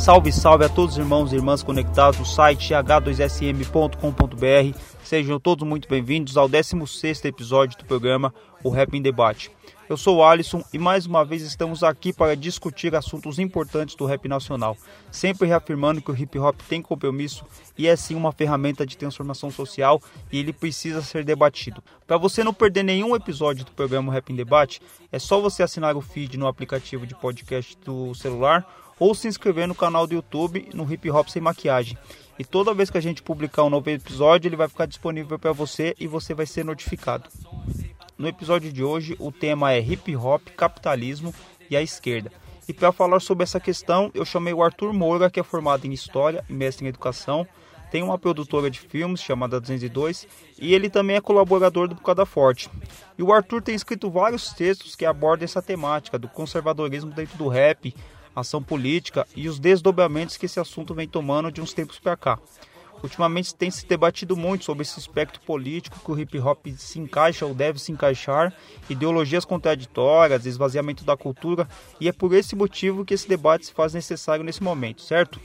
Salve, salve a todos os irmãos e irmãs conectados no site h2sm.com.br. Sejam todos muito bem-vindos ao 16º episódio do programa O Rap em Debate. Eu sou o Alisson e mais uma vez estamos aqui para discutir assuntos importantes do rap nacional, sempre reafirmando que o hip hop tem compromisso e é sim uma ferramenta de transformação social e ele precisa ser debatido. Para você não perder nenhum episódio do programa Rap em Debate, é só você assinar o feed no aplicativo de podcast do celular ou se inscrever no canal do YouTube no Hip Hop Sem Maquiagem. E toda vez que a gente publicar um novo episódio, ele vai ficar disponível para você e você vai ser notificado. No episódio de hoje, o tema é hip hop, capitalismo e a esquerda. E para falar sobre essa questão, eu chamei o Arthur Moura, que é formado em História e mestre em Educação, tem uma produtora de filmes chamada 202 e ele também é colaborador do Bocada Forte. E o Arthur tem escrito vários textos que abordam essa temática do conservadorismo dentro do rap, ação política e os desdobramentos que esse assunto vem tomando de uns tempos para cá. Ultimamente tem se debatido muito sobre esse aspecto político que o hip hop se encaixa ou deve se encaixar, ideologias contraditórias, esvaziamento da cultura, e é por esse motivo que esse debate se faz necessário nesse momento, certo?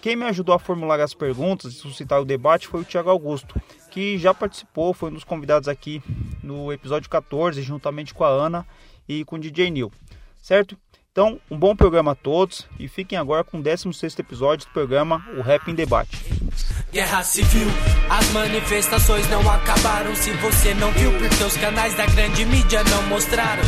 Quem me ajudou a formular as perguntas e suscitar o debate foi o Tiago Augusto, que já participou, foi um dos convidados aqui no episódio 14, juntamente com a Ana e com o DJ Neil, certo? Então, um bom programa a todos e fiquem agora com o 16º episódio do programa O Rap em Debate. Guerra civil, as manifestações não acabaram. Se você não viu, porque os canais da grande mídia não mostraram.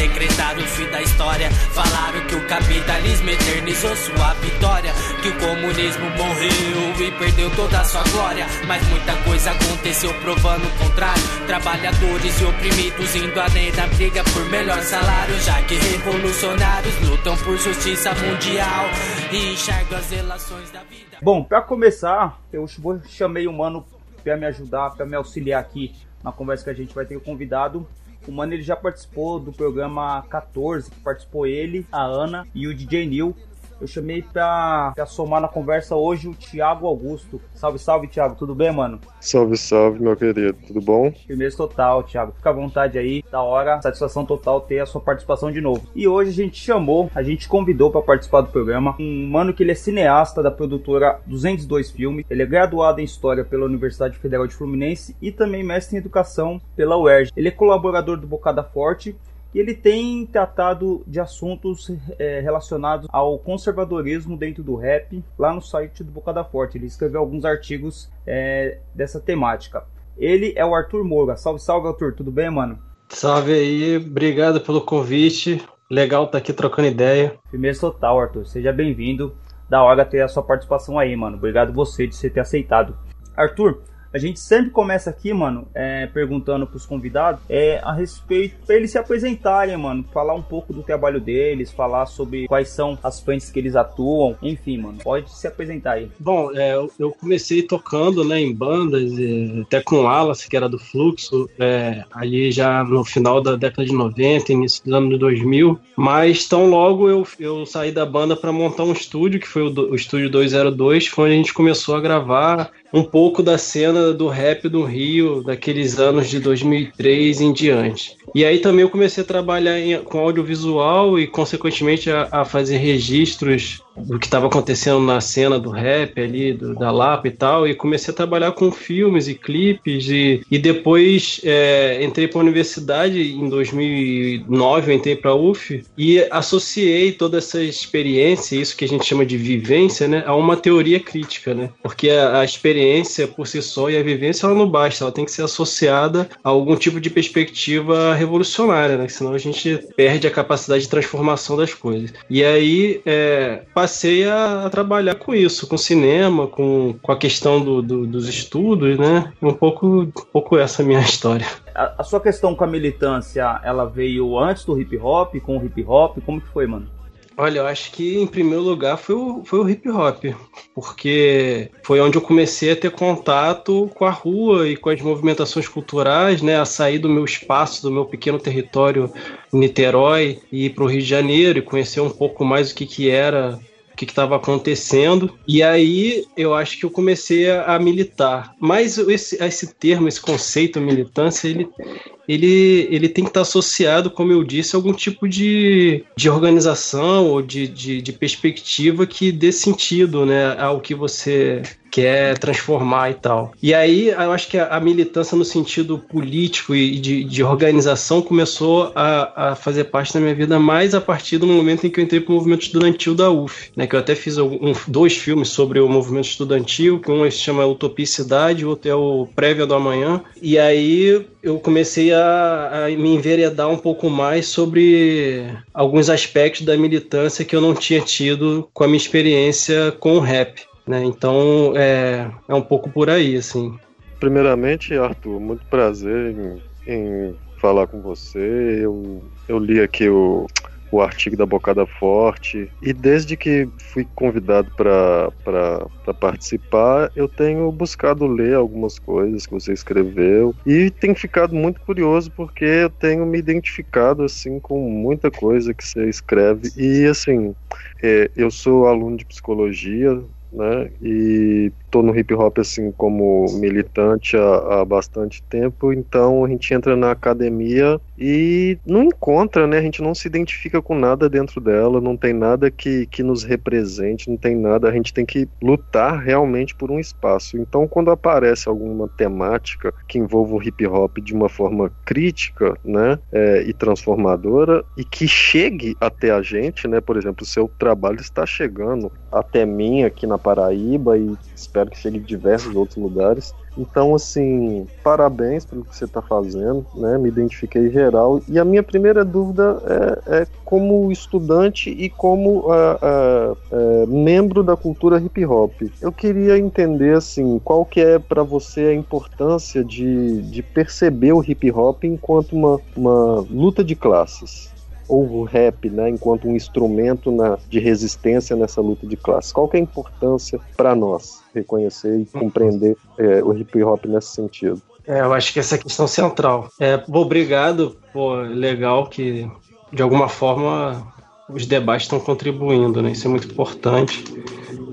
Decretaram o fim da história. Falaram que o capitalismo eternizou sua vitória. Que o comunismo morreu e perdeu toda a sua glória. Mas muita coisa aconteceu provando o contrário. Trabalhadores e oprimidos indo além da briga por melhor salário. Já que revolucionários lutam por justiça mundial e enxergam as relações da vida. Bom, para começar, eu chamei o mano para me ajudar, para me auxiliar aqui na conversa que a gente vai ter o convidado. O mano ele já participou do programa 14, que participou ele, a Ana e o DJ Neil. Eu chamei pra, pra somar na conversa hoje o Thiago Augusto. Salve, salve, Thiago. Tudo bem, mano? Salve, salve, meu querido. Tudo bom? Firmeza total, Thiago. Fica à vontade aí. Da hora, satisfação total ter a sua participação de novo. E hoje a gente chamou, a gente convidou para participar do programa um mano que ele é cineasta da produtora 202 Filmes. Ele é graduado em História pela Universidade Federal de Fluminense e também mestre em Educação pela UERJ. Ele é colaborador do Bocada Forte e ele tem tratado de assuntos é, relacionados ao conservadorismo dentro do rap lá no site do Bocada Forte. Ele escreveu alguns artigos é, dessa temática. Ele é o Arthur Moura. Salve, salve, Arthur. Tudo bem, mano? Salve aí, obrigado pelo convite. Legal estar tá aqui trocando ideia. Firmeza total, Arthur. Seja bem-vindo. Da hora ter a sua participação aí, mano. Obrigado você de você ter aceitado. Arthur, a gente sempre começa aqui, mano, é, perguntando pros convidados é, a respeito pra eles se apresentarem, mano. Falar um pouco do trabalho deles, falar sobre quais são as frentes que eles atuam. Enfim, mano, pode se apresentar aí. Bom, é, eu comecei tocando, né, em bandas, até com o Wallace, que era do Fluxo, é, ali já no final da década de 90, início dos anos 2000. Mas tão logo eu, eu saí da banda para montar um estúdio, que foi o, o Estúdio 202, foi onde a gente começou a gravar um pouco da cena do rap do Rio daqueles anos de 2003 em diante. E aí também eu comecei a trabalhar em, com audiovisual e, consequentemente, a, a fazer registros do que estava acontecendo na cena do rap ali, do, da Lapa e tal, e comecei a trabalhar com filmes e clipes, e, e depois é, entrei para a universidade em 2009, eu entrei para a UF, e associei toda essa experiência, isso que a gente chama de vivência, né, a uma teoria crítica, né, porque a, a experiência por si só e a vivência ela não basta, ela tem que ser associada a algum tipo de perspectiva revolucionária, né? Senão a gente perde a capacidade de transformação das coisas. E aí é, passei a, a, trabalhar com isso, com cinema, com, com a questão do, do, dos estudos, né? Um pouco, um pouco essa minha história. A, a sua questão com a militância, ela veio antes do hip hop, com o hip hop? Como que foi, mano? Olha, eu acho que em primeiro lugar foi o, foi o hip hop, porque foi onde eu comecei a ter contato com a rua e com as movimentações culturais, né? A sair do meu espaço, do meu pequeno território em Niterói e ir para o Rio de Janeiro e conhecer um pouco mais o que, que era o que estava acontecendo. E aí eu acho que eu comecei a, a militar. Mas esse, esse termo, esse conceito militância, ele, ele, ele tem que estar associado, como eu disse, a algum tipo de, de organização ou de, de, de perspectiva que dê sentido né, ao que você quer transformar e tal. E aí eu acho que a, a militância no sentido político e de, de organização começou a, a, fazer parte da minha vida mais a partir do momento em que eu entrei para o movimento estudantil da UF, né, que eu até fiz um, dois filmes sobre o movimento estudantil, que um se chama Utopicidade, o outro é o Prévia do Amanhã, e aí eu comecei a, a, me enveredar um pouco mais sobre alguns aspectos da militância que eu não tinha tido com a minha experiência com o rap. Né? Então é, é um pouco por aí, assim. Primeiramente, Arthur, muito prazer em, em falar com você. Eu, eu li aqui o, o artigo da Bocada Forte. E desde que fui convidado para participar, eu tenho buscado ler algumas coisas que você escreveu e tenho ficado muito curioso porque eu tenho me identificado assim com muita coisa que você escreve. E assim, é, eu sou aluno de psicologia, né? E tô no hip hop assim como militante há, há, bastante tempo, então a gente entra na academia e não encontra, né? A gente não se identifica com nada dentro dela, não tem nada que, que nos represente, não tem nada, a gente tem que lutar realmente por um espaço. Então, quando aparece alguma temática que envolva o hip hop de uma forma crítica, né, é, e transformadora e que chegue até a gente, né? Por exemplo, o seu trabalho está chegando até mim aqui na Paraíba e espero espero que chegue em diversos outros lugares. Então, assim, parabéns pelo que você está fazendo, né? Me identifiquei geral. E a minha primeira dúvida é, é como estudante e como uh, uh, uh, membro da cultura hip hop. Eu queria entender, assim, qual que é para você a importância de, de perceber o hip hop enquanto uma, uma luta de classes ou o rap, né, enquanto um instrumento na, de resistência nessa luta de classe? Qual que é a importância para nós reconhecer e compreender é, o hip hop nesse sentido? É, eu acho que essa é a questão central. É, obrigado, pô, legal que de alguma forma os debates estão contribuindo, né? Isso é muito importante.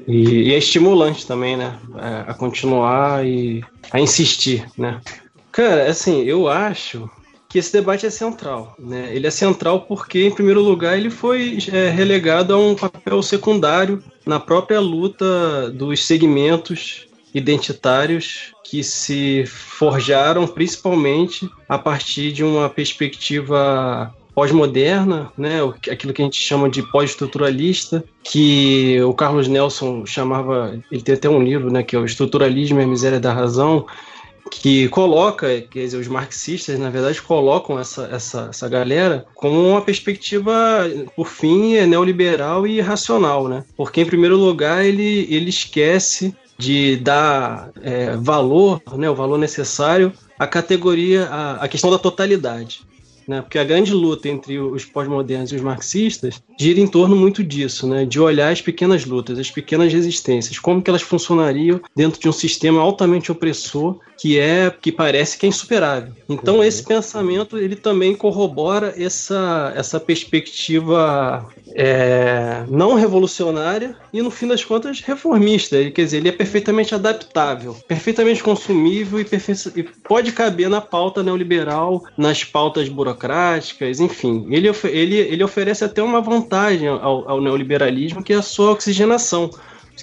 E, e é estimulante também, né? É, a continuar e a insistir, né? Cara, assim, eu acho que esse debate é central. Né? Ele é central porque, em primeiro lugar, ele foi é, relegado a um papel secundário na própria luta dos segmentos identitários que se forjaram principalmente a partir de uma perspectiva pós-moderna, né, aquilo que a gente chama de pós-estruturalista, que o Carlos Nelson chamava, ele tem até um livro, né, que é o Estruturalismo e a Miséria da Razão, que coloca, quer dizer, os marxistas, na verdade, colocam essa, essa, essa galera com uma perspectiva, por fim, neoliberal e racional, né? Porque, em primeiro lugar, ele, ele esquece de dar é, valor, né, o valor necessário à categoria, à, à questão da totalidade né? Porque a grande luta entre os pós-modernos e os marxistas gira em torno muito disso, né? De olhar as pequenas lutas, as pequenas resistências, como que elas funcionariam dentro de um sistema altamente opressor que é que parece que é insuperável. Então esse pensamento ele também corrobora essa essa perspectiva é, não revolucionária e no fim das contas reformista. Ele, quer dizer, ele é perfeitamente adaptável, perfeitamente consumível e, e pode caber na pauta neoliberal, nas pautas burocráticas burocráticas, enfim. Ele, ele, ele oferece até uma vantagem ao, ao neoliberalismo, que é a sua oxigenação.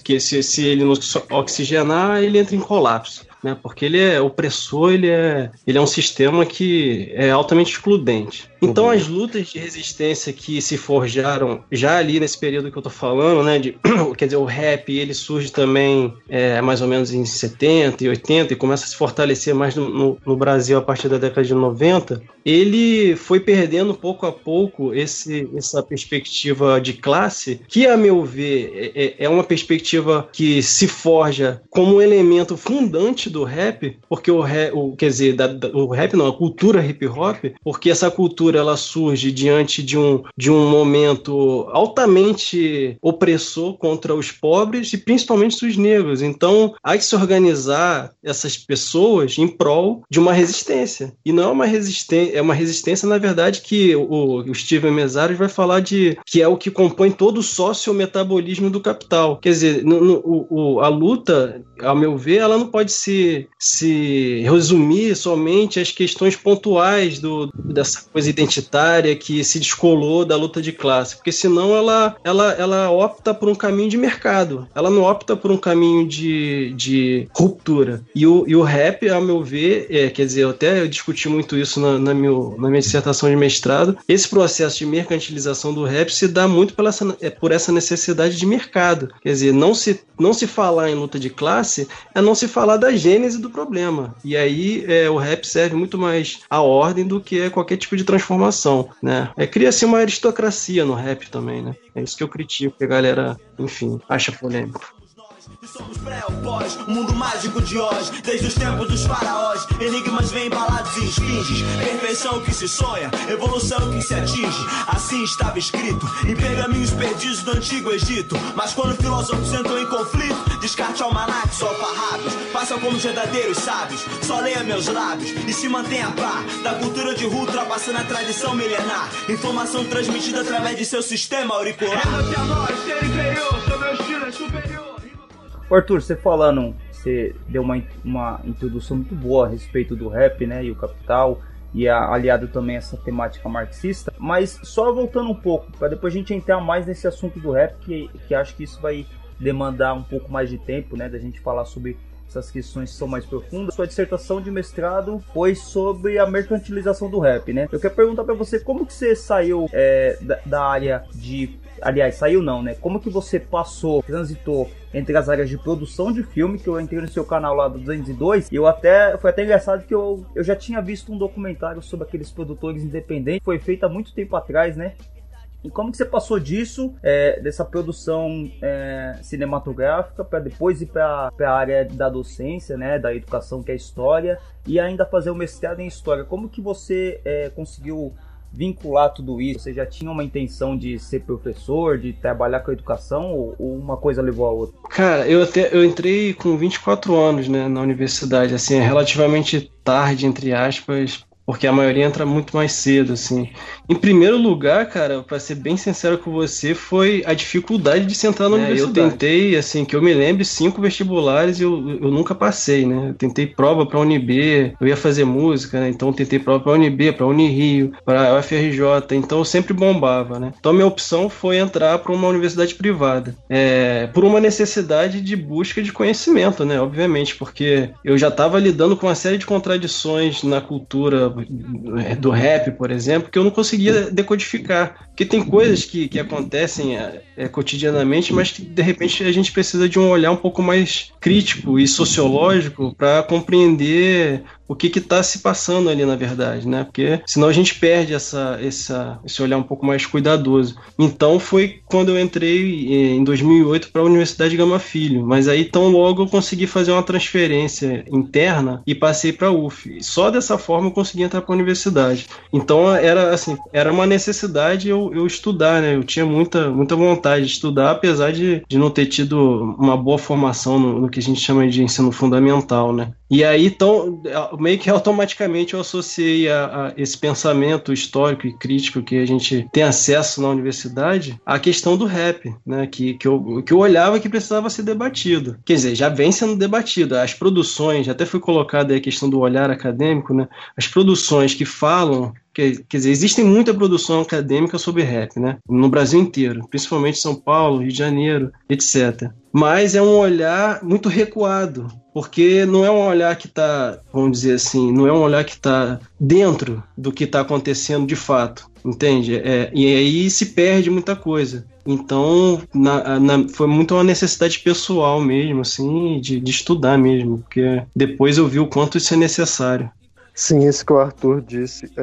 Que se, se ele não oxigenar, ele entra em colapso. Né, porque ele é opressor, ele é, ele é um sistema que é altamente excludente. Então, as lutas de resistência que se forjaram já ali nesse período que eu tô falando, né? De, quer dizer, o rap ele surge também é, mais ou menos em 70 e 80 e começa a se fortalecer mais no, no, no Brasil a partir da década de 90. Ele foi perdendo pouco a pouco esse, essa perspectiva de classe, que, a meu ver, é, é, é uma perspectiva que se forja como um elemento fundante do rap, porque o rap, o, quer dizer, da, da, o rap não, a cultura hip hop, porque essa cultura ela surge diante de um, de um momento altamente opressor contra os pobres e principalmente os negros. Então, há que se organizar essas pessoas em prol de uma resistência. E não é uma resistência, é uma resistência, na verdade, que o, o Steven Mesaros vai falar de que é o que compõe todo o sócio-metabolismo do capital. Quer dizer, no, no, o, a luta, ao meu ver, ela não pode se, se resumir somente às questões pontuais do, dessa coisa identitária que se descolou da luta de classe, porque senão ela, ela, ela opta por um caminho de mercado, ela não opta por um caminho de, de ruptura. E o, e o rap, ao meu ver, é, quer dizer, eu até discuti muito isso na, na, meu, na minha dissertação de mestrado, esse processo de mercantilização do rap se dá muito pela, é, por essa necessidade de mercado. Quer dizer, não se, não se falar em luta de classe é não se falar da gênese do problema. E aí é, o rap serve muito mais à ordem do que qualquer tipo de transformação, né? É, Cria-se uma aristocracia no rap também, né? É isso que eu critico, que a galera, enfim, acha polêmico. Somos pré ou pós, o mundo mágico de Oz. Desde os tempos dos faraós Enigmas vêm embalados em esfinges. Perfeição que se sonha, evolução que se atinge. Assim estava escrito Em pergaminhos perdidos do antigo Egito. Mas quando filósofos entram em conflito Descarte almanacs ou alfarrábios Façam como verdadeiros sábios Só leia meus lábios. E se mantenha a par Da cultura de rua ultrapassando a tradição milenar. Informação transmitida através de seu sistema auricular. É a nós, ser inferior, seu meu estilo é superior Arthur, você falando, você deu uma, uma introdução muito boa a respeito do rap, né, e o capital, e a, aliado também a essa temática marxista, mas só voltando um pouco, para depois a gente entrar mais nesse assunto do rap, que, que acho que isso vai demandar um pouco mais de tempo, né, da gente falar sobre essas questões que são mais profundas. Sua dissertação de mestrado foi sobre a mercantilização do rap, né? Eu quero perguntar para você como que você saiu é, da, da área de aliás, saiu não, né? Como que você passou, transitou entre as áreas de produção de filme, que eu entrei no seu canal lá do 202, e eu até, foi até engraçado que eu, eu já tinha visto um documentário sobre aqueles produtores independentes, foi feito há muito tempo atrás, né? E como que você passou disso, é, dessa produção é, cinematográfica, para depois ir para a área da docência, né, da educação, que é história, e ainda fazer o mestrado em história? Como que você é, conseguiu vincular tudo isso? Você já tinha uma intenção de ser professor, de trabalhar com a educação, ou, uma coisa levou a outra? Cara, eu, até, eu entrei com 24 anos né, na universidade, assim, é relativamente tarde, entre aspas, porque a maioria entra muito mais cedo, assim. Em primeiro lugar, cara, para ser bem sincero com você, foi a dificuldade de se entrar na é, universidade. Eu tentei, assim, que eu me lembre, cinco vestibulares e eu, eu nunca passei, né? Eu tentei prova para Unib, eu ia fazer música, né? Então eu tentei prova para Unib, para Unirio, para UFRJ, então eu sempre bombava, né? Então a minha opção foi entrar para uma universidade privada, é, por uma necessidade de busca de conhecimento, né? Obviamente, porque eu já estava lidando com uma série de contradições na cultura do rap, por exemplo, que eu não conseguia decodificar. Porque tem coisas que, que acontecem é, é, cotidianamente, mas que de repente a gente precisa de um olhar um pouco mais crítico e sociológico para compreender o que está se passando ali na verdade, né? Porque senão a gente perde essa, essa, esse olhar um pouco mais cuidadoso. Então foi quando eu entrei em 2008 para a Universidade Gama Filho, mas aí tão logo eu consegui fazer uma transferência interna e passei para a UF. Só dessa forma eu consegui entrar para a universidade. Então era assim, era uma necessidade eu, eu estudar, né? Eu tinha muita, muita vontade de estudar, apesar de, de não ter tido uma boa formação no, no que a gente chama de ensino fundamental, né? E aí, então, meio que automaticamente eu associei a, a, esse pensamento histórico e crítico que a gente tem acesso na universidade à questão do rap, né? Que, que, eu, que eu olhava que precisava ser debatido. Quer dizer, já vem sendo debatido. As produções, até foi colocada a questão do olhar acadêmico, né? As produções que falam Quer, quer dizer, existe muita produção acadêmica sobre rap, né? No Brasil inteiro, principalmente São Paulo, Rio de Janeiro, etc. Mas é um olhar muito recuado, porque não é um olhar que está, vamos dizer assim, não é um olhar que está dentro do que está acontecendo de fato, entende? É, e aí se perde muita coisa. Então, na, na, foi muito uma necessidade pessoal mesmo, assim, de, de estudar mesmo, porque depois eu vi o quanto isso é necessário. Sim, isso que o Arthur disse. É,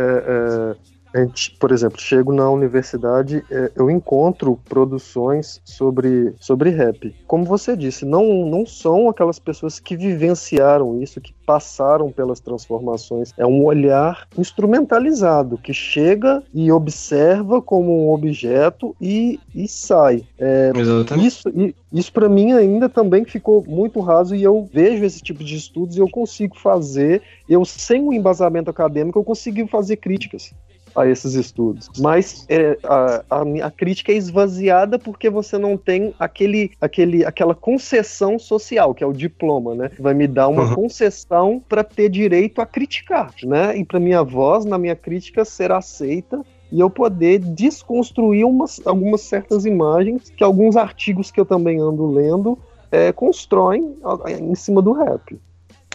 é, gente, por exemplo, chego na universidade, é, eu encontro produções sobre, sobre rap. Como você disse, não, não são aquelas pessoas que vivenciaram isso, que passaram pelas transformações. É um olhar instrumentalizado, que chega e observa como um objeto e, e sai. É, isso isso para mim ainda também ficou muito raso e eu vejo esse tipo de estudos e eu consigo fazer, eu sem o embasamento acadêmico, eu consigo fazer críticas a esses estudos. Mas é, a, a, a, crítica é esvaziada porque você não tem aquele, aquele, aquela concessão social, que é o diploma, né? Vai me dar uma uhum. concessão para ter direito a criticar, né? E para minha voz, na minha crítica, ser aceita e eu poder desconstruir umas, algumas certas imagens que alguns artigos que eu também ando lendo é, constroem em cima do rap.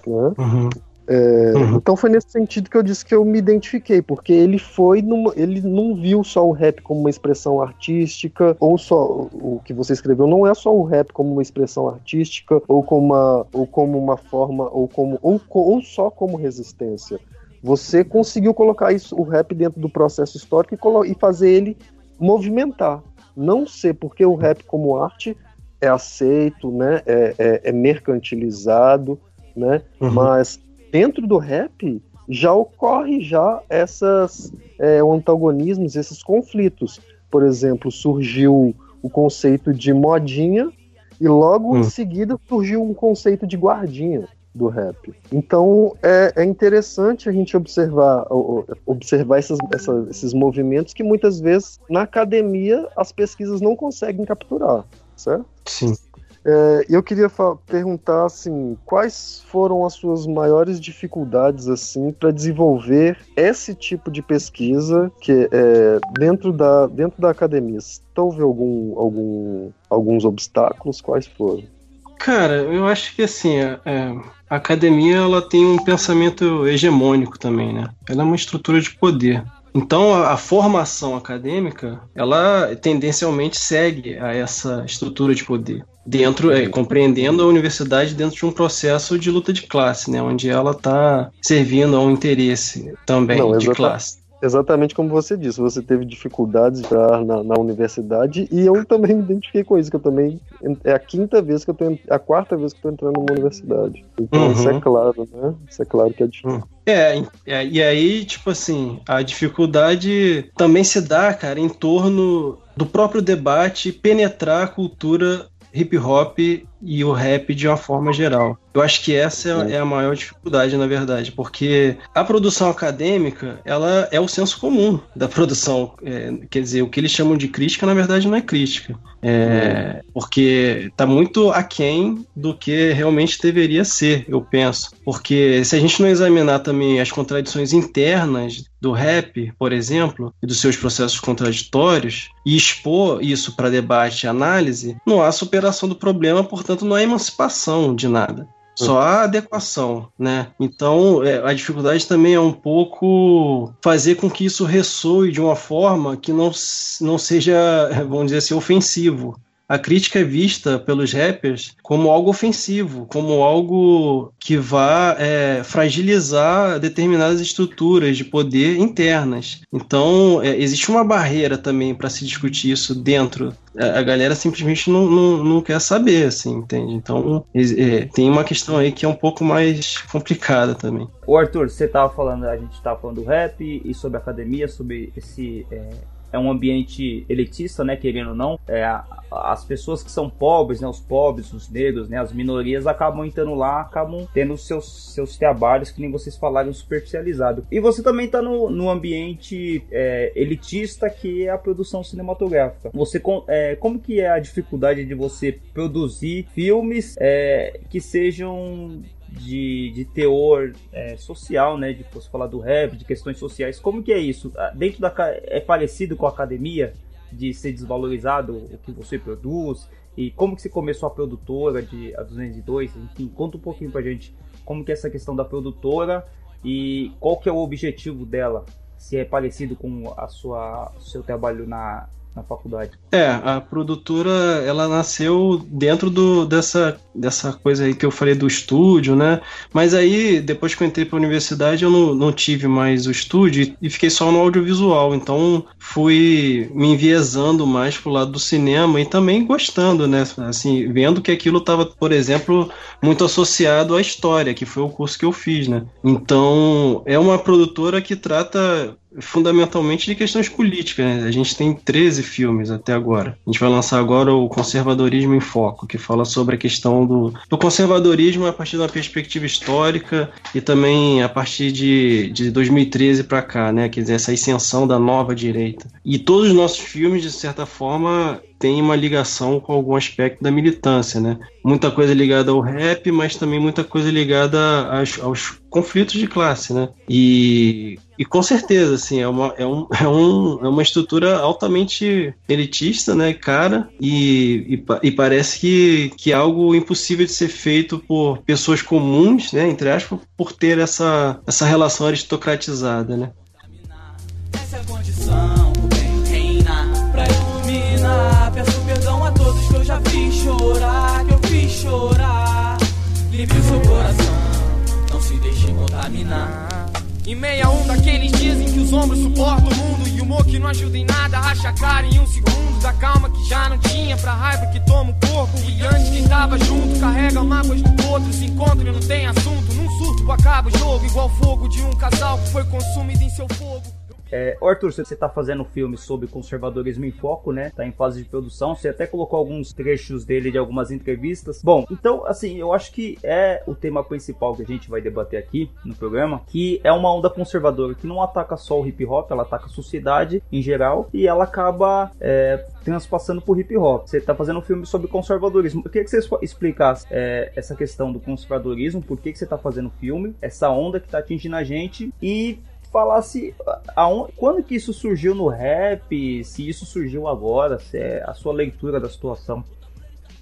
Né? Uhum. É, uhum. Então foi nesse sentido que eu disse que eu me identifiquei, porque ele foi numa, ele não viu só o rap como uma expressão artística, ou só o que você escreveu não é só o rap como uma expressão artística, ou como uma, ou como uma forma, ou como ou, ou só como resistência. Você conseguiu colocar isso, o rap dentro do processo histórico e, e fazer ele movimentar. Não ser porque o rap como arte é aceito, né, é, é, é mercantilizado, né, uhum. mas dentro do rap já ocorre já essas é, antagonismos, esses conflitos. Por exemplo, surgiu o conceito de modinha e logo hum. em seguida surgiu um conceito de guardinha do rap. Então é, é interessante a gente observar, observar essas, esses movimentos que muitas vezes na academia as pesquisas não conseguem capturar, certo? Sim. É, eu queria perguntar assim, quais foram as suas maiores dificuldades assim para desenvolver esse tipo de pesquisa que é dentro da dentro da academia? Houve algum, algum alguns obstáculos? Quais foram? Cara, eu acho que assim, é, é, a academia ela tem um pensamento hegemônico também, né? Ela é uma estrutura de poder. Então, a, a, formação acadêmica, ela tendencialmente segue a essa estrutura de poder dentro, é, compreendendo a universidade dentro de um processo de luta de classe, né, onde ela está servindo a um interesse também Não, de classe. Exatamente como você disse, você teve dificuldades já na, na, universidade e eu também me identifiquei com isso, que eu também é a quinta vez que eu tô, a quarta vez que eu tô entrando numa universidade. Então uhum. isso é claro, né? Isso é claro que é difícil. É, é, e aí, tipo assim, a dificuldade também se dá, cara, em torno do próprio debate penetrar a cultura hip hop e o rap de uma forma geral. Eu acho que essa é, é a maior dificuldade, na verdade, porque a produção acadêmica, ela é o senso comum da produção. É, quer dizer, o que eles chamam de crítica, na verdade, não é crítica. É, porque está muito aquém do que realmente deveria ser, eu penso. Porque se a gente não examinar também as contradições internas do rap, por exemplo, e dos seus processos contraditórios, e expor isso para debate e análise, não há superação do problema, portanto, não há emancipação de nada só a adequação, né? Então, é, a dificuldade também é um pouco fazer com que isso ressoe de uma forma que não, não seja, vamos dizer assim, ofensivo a crítica é vista pelos rappers como algo ofensivo, como algo que vá é, fragilizar determinadas estruturas de poder internas. Então, é, existe uma barreira também para se discutir isso dentro. A, galera simplesmente não, não, não, quer saber, assim, entende? Então, é, tem uma questão aí que é um pouco mais complicada também. O Arthur, você estava falando, a gente estava falando do rap e sobre academia, sobre esse é, um ambiente elitista, né, querendo ou não. É, as pessoas que são pobres, né, os pobres, os negros, né, as minorias acabam entrando lá, acabam tendo seus, seus trabalhos, que nem vocês falaram, superficializado. E você também está no, no ambiente é, elitista que é a produção cinematográfica. Você é, como que é a dificuldade de você produzir filmes é, que sejam de, de teor é, social, né? De você falar do rap, de questões sociais. Como que é isso? Ah, dentro da é parecido com a academia de ser desvalorizado o que você produz? E como que você começou a produtora de a 202? Enfim, conta um pouquinho pra gente como que é essa questão da produtora e qual que é o objetivo dela? Se é parecido com a sua seu trabalho na, na faculdade. É, a produtora ela nasceu dentro do, dessa, dessa coisa aí que eu falei do estúdio, né? Mas aí, depois que eu entrei para a universidade, eu não, não tive mais o estúdio e fiquei só no audiovisual. Então fui me enviesando mais pro lado do cinema e também gostando, né? Assim, vendo que aquilo estava, por exemplo, muito associado à história, que foi o curso que eu fiz, né? Então é uma produtora que trata fundamentalmente de questões políticas. Né? A gente tem 13 filmes até agora. A gente vai lançar agora o Conservadorismo em Foco, que fala sobre a questão do, do conservadorismo a partir de uma perspectiva histórica e também a partir de, de 2013 para cá, né? Quer dizer, essa ascensão da nova direita. E todos os nossos filmes, de certa forma, tem uma ligação com algum aspecto da militância, né? Muita coisa ligada ao rap, mas também muita coisa ligada aos, aos conflitos de classe, né? E, e com certeza, assim, é uma, é, um, é, um, é uma estrutura altamente elitista, né, cara? E, e, e, parece que, que é algo impossível de ser feito por pessoas comuns, né, entre aspas, por ter essa, essa relação aristocratizada, né? Contaminar. Em meia um daqueles dias em que os ombros suportam o mundo E o humor que não ajuda em nada, racha a cara em um segundo Da calma que já não tinha, pra raiva que toma o corpo. E antes quem tava junto, carrega mágoas do outro Se encontra e não tem assunto, num surto acaba o jogo Igual fogo de um casal que foi consumido em seu fogo é, Arthur, você está fazendo um filme sobre conservadorismo em foco, né? Tá em fase de produção. Você até colocou alguns trechos dele de algumas entrevistas. Bom, então, assim, eu acho que é o tema principal que a gente vai debater aqui no programa, que é uma onda conservadora que não ataca só o hip hop, ela ataca a sociedade em geral e ela acaba é, transpassando por hip hop. Você está fazendo um filme sobre conservadorismo. Eu queria que você explicasse é, essa questão do conservadorismo, por que, que você está fazendo o filme, essa onda que está atingindo a gente e falasse aonde, quando que isso surgiu no rap, se isso surgiu agora, se é a sua leitura da situação.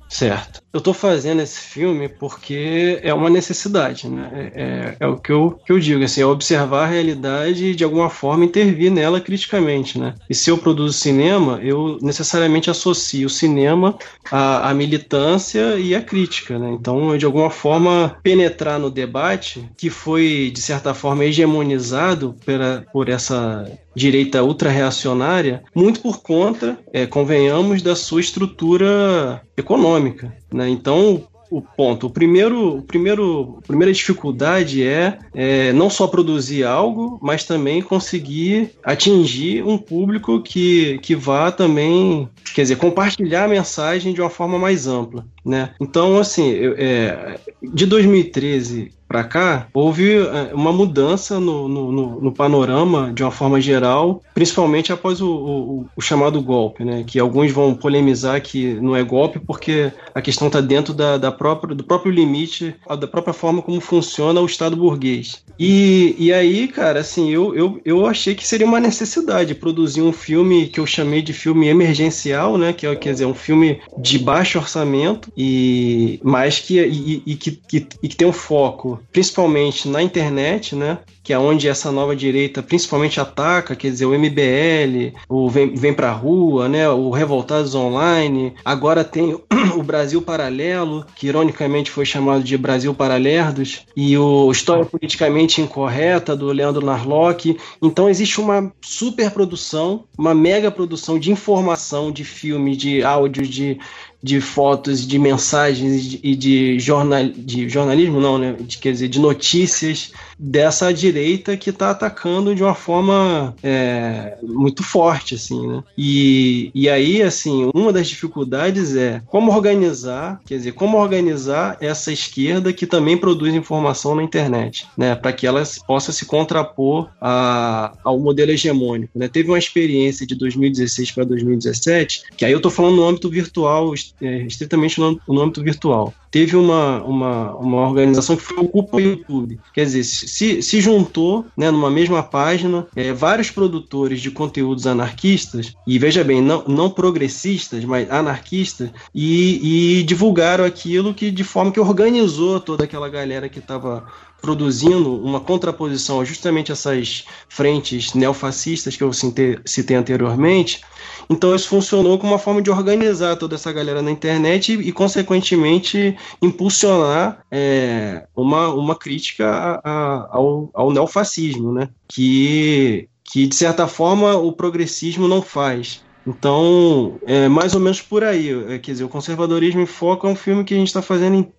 Certo. Eu estou fazendo esse filme porque é uma necessidade, né? É, é, é, o que eu, que eu digo, assim, é observar a realidade e de alguma forma intervir nela criticamente, né? E se eu produzo cinema, eu necessariamente associo o cinema à, à militância e à crítica, né? Então, de alguma forma, penetrar no debate que foi, de certa forma, hegemonizado pela, por essa direita ultra-reacionária, muito por conta, é, convenhamos, da sua estrutura econômica. Né? Então, o ponto. O primeiro, o primeiro, a primeira dificuldade é, é, não só produzir algo, mas também conseguir atingir um público que, que vá também, quer dizer, compartilhar a mensagem de uma forma mais ampla. Né? Então, assim, eu, é, de 2013 para cá, houve é, uma mudança no, no, no, panorama de uma forma geral, principalmente após o, o, o, chamado golpe, né? Que alguns vão polemizar que não é golpe porque a questão está dentro da, da própria, do próprio limite, da própria forma como funciona o Estado burguês. E, e aí, cara, assim, eu, eu, eu achei que seria uma necessidade produzir um filme que eu chamei de filme emergencial, né? Que é, quer dizer, um filme de baixo orçamento e mais que e, e que, que, e que tem um foco principalmente na internet, né? Que é onde essa nova direita principalmente ataca, quer dizer, o MBL, o Vem, vem Pra Rua, né? O Revoltados Online. Agora tem o Brasil Paralelo, que ironicamente foi chamado de Brasil Paralerdos, e o História Politicamente Incorreta, do Leandro Narlock. Então existe uma super produção, uma mega produção de informação, de filme, de áudio, de, de fotos, de mensagens e de, jornal, de jornalismo, não, né? De, quer dizer, de notícias dessa direita que está atacando de uma forma é, muito forte, assim, né? E, e aí, assim, uma das dificuldades é como organizar, quer dizer, como organizar essa esquerda que também produz informação na internet, né? Para que ela possa se contrapor a, ao modelo hegemônico, né? Teve uma experiência de 2016 para 2017, que aí eu estou falando no âmbito virtual, é, estritamente no, âmbito virtual teve uma, uma, uma organização que foi o Culpa YouTube. Quer dizer, se, se juntou né, numa mesma página é, vários produtores de conteúdos anarquistas, e veja bem, não, não progressistas, mas anarquistas, e, e divulgaram aquilo que de forma que organizou toda aquela galera que estava produzindo uma contraposição a justamente essas frentes neofascistas que eu citei, citei anteriormente. Então isso funcionou como uma forma de organizar toda essa galera na internet e, e consequentemente, impulsionar é, uma, uma crítica a, a, ao, ao neofascismo, né? que, que, de certa forma, o progressismo não faz. Então, é mais ou menos por aí. É, quer dizer, o Conservadorismo em Foco é um filme que a gente está fazendo em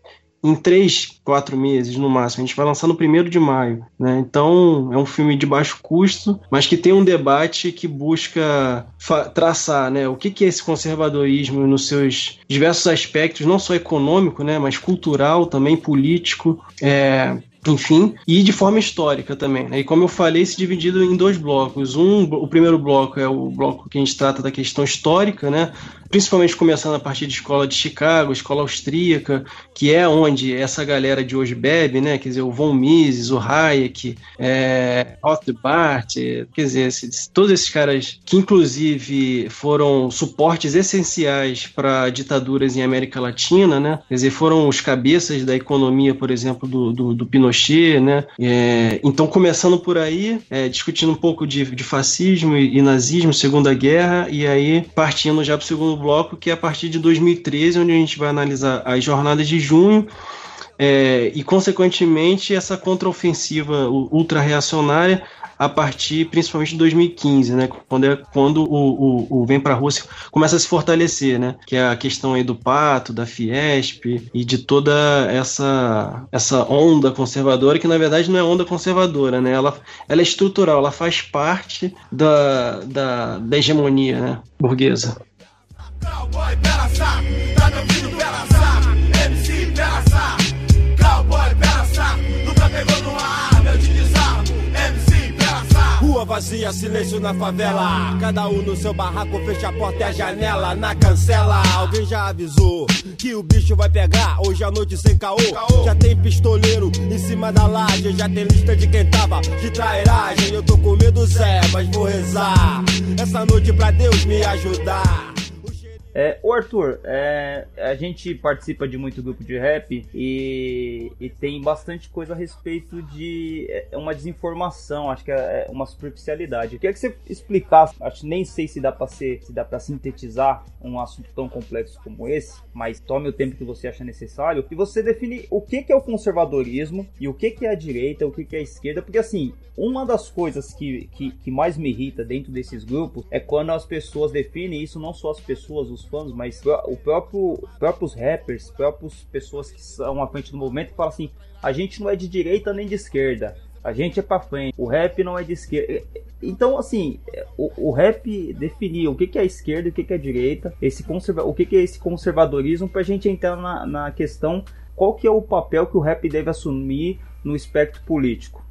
em três, quatro meses no máximo. A gente vai lançar no primeiro de maio. Né? Então é um filme de baixo custo, mas que tem um debate que busca traçar né, o que, que é esse conservadorismo nos seus diversos aspectos, não só econômico, né, mas cultural, também político. É, enfim, e de forma histórica também. Né? E como eu falei, se dividido em dois blocos. Um, o primeiro bloco é o bloco que a gente trata da questão histórica, né? Principalmente começando a partir de escola de Chicago, escola austríaca, que é onde essa galera de hoje bebe, né? Quer dizer, o von Mises, o Hayek, é, Rothbard, quer dizer, esses, todos esses caras que inclusive foram suportes essenciais para ditaduras em América Latina, né? Quer dizer, foram os cabeças da economia, por exemplo, do, do, do Pinochet, né? É, então, começando por aí, é, discutindo um pouco de, de fascismo e, e nazismo, Segunda Guerra, e aí partindo já para o segundo bloco, que é a partir de 2013, onde a gente vai analisar as jornadas de junho é, e, consequentemente, essa contraofensiva ultra-reacionária a partir principalmente de 2015, né, quando, é, quando o, o, o Vem Pra Rússia começa a se fortalecer, né, que é a questão aí do Pato, da Fiesp e de toda essa, essa onda conservadora, que na verdade não é onda conservadora, né, ela, ela é estrutural, ela faz parte da, da, da hegemonia né, burguesa. Vazia, silêncio na favela, cada um no seu barraco, fecha a porta e a janela, na cancela, alguém já avisou que o bicho vai pegar, hoje à noite sem caô, já tem pistoleiro em cima da laje, já tem lista de quem tava de trairagem, eu tô com medo Zé, mas vou rezar, essa noite pra Deus me ajudar. É, o Arthur, é, a gente participa de muito grupo de rap e, e, tem bastante coisa a respeito de é, uma desinformação, acho que é, é uma superficialidade. Queria que você explicasse, acho nem sei se dá para ser, se dá para sintetizar um assunto tão complexo como esse, mas tome o tempo que você acha necessário e você define o que, que é o conservadorismo e o que, que é a direita, o que, que é a esquerda, porque assim, uma das coisas que, que, que mais me irrita dentro desses grupos é quando as pessoas definem isso, não só as pessoas, os fãs, mas o próprio próprios rappers, próprias pessoas que são à frente do movimento falam assim: a gente não é de direita nem de esquerda, a gente é para frente. O rap não é de esquerda. Então, assim, o, o rap definia o que, que é esquerda e o que, que é direita, esse conserva o que, que é esse conservadorismo, para a gente entrar na, na questão qual que é o papel que o rap deve assumir no espectro político.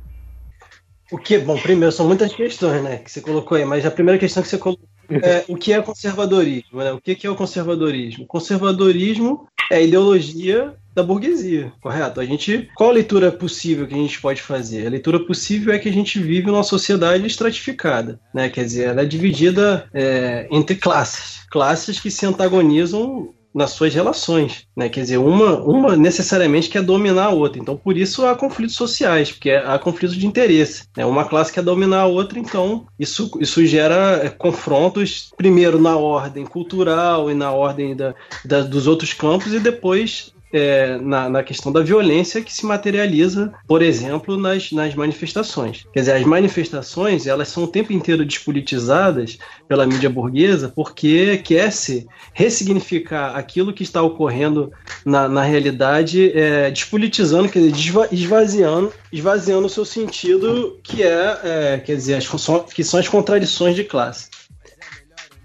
O que, bom, primeiro, são muitas questões, né, que você colocou aí, mas a primeira questão que você colocou é, o que é conservadorismo? Né? O que é o conservadorismo? conservadorismo é a ideologia da burguesia, correto? A gente, qual a leitura possível que a gente pode fazer? A leitura possível é que a gente vive numa sociedade estratificada, né? Quer dizer, ela é dividida é, entre classes, classes que se antagonizam nas suas relações, né? Quer dizer, uma, uma necessariamente quer dominar a outra. Então, por isso há conflitos sociais, porque há conflitos de interesse. Né? Uma classe quer dominar a outra, então isso, isso gera é, confrontos, primeiro na ordem cultural e na ordem da, da, dos outros campos, e depois é, na, na, questão da violência que se materializa, por exemplo, nas, nas manifestações. Quer dizer, as manifestações elas são o tempo inteiro despolitizadas pela mídia burguesa porque quer-se ressignificar aquilo que está ocorrendo na, na realidade, é, despolitizando, quer dizer, esvaziando, esvaziando o seu sentido, que é, é quer dizer, as, que são as contradições de classe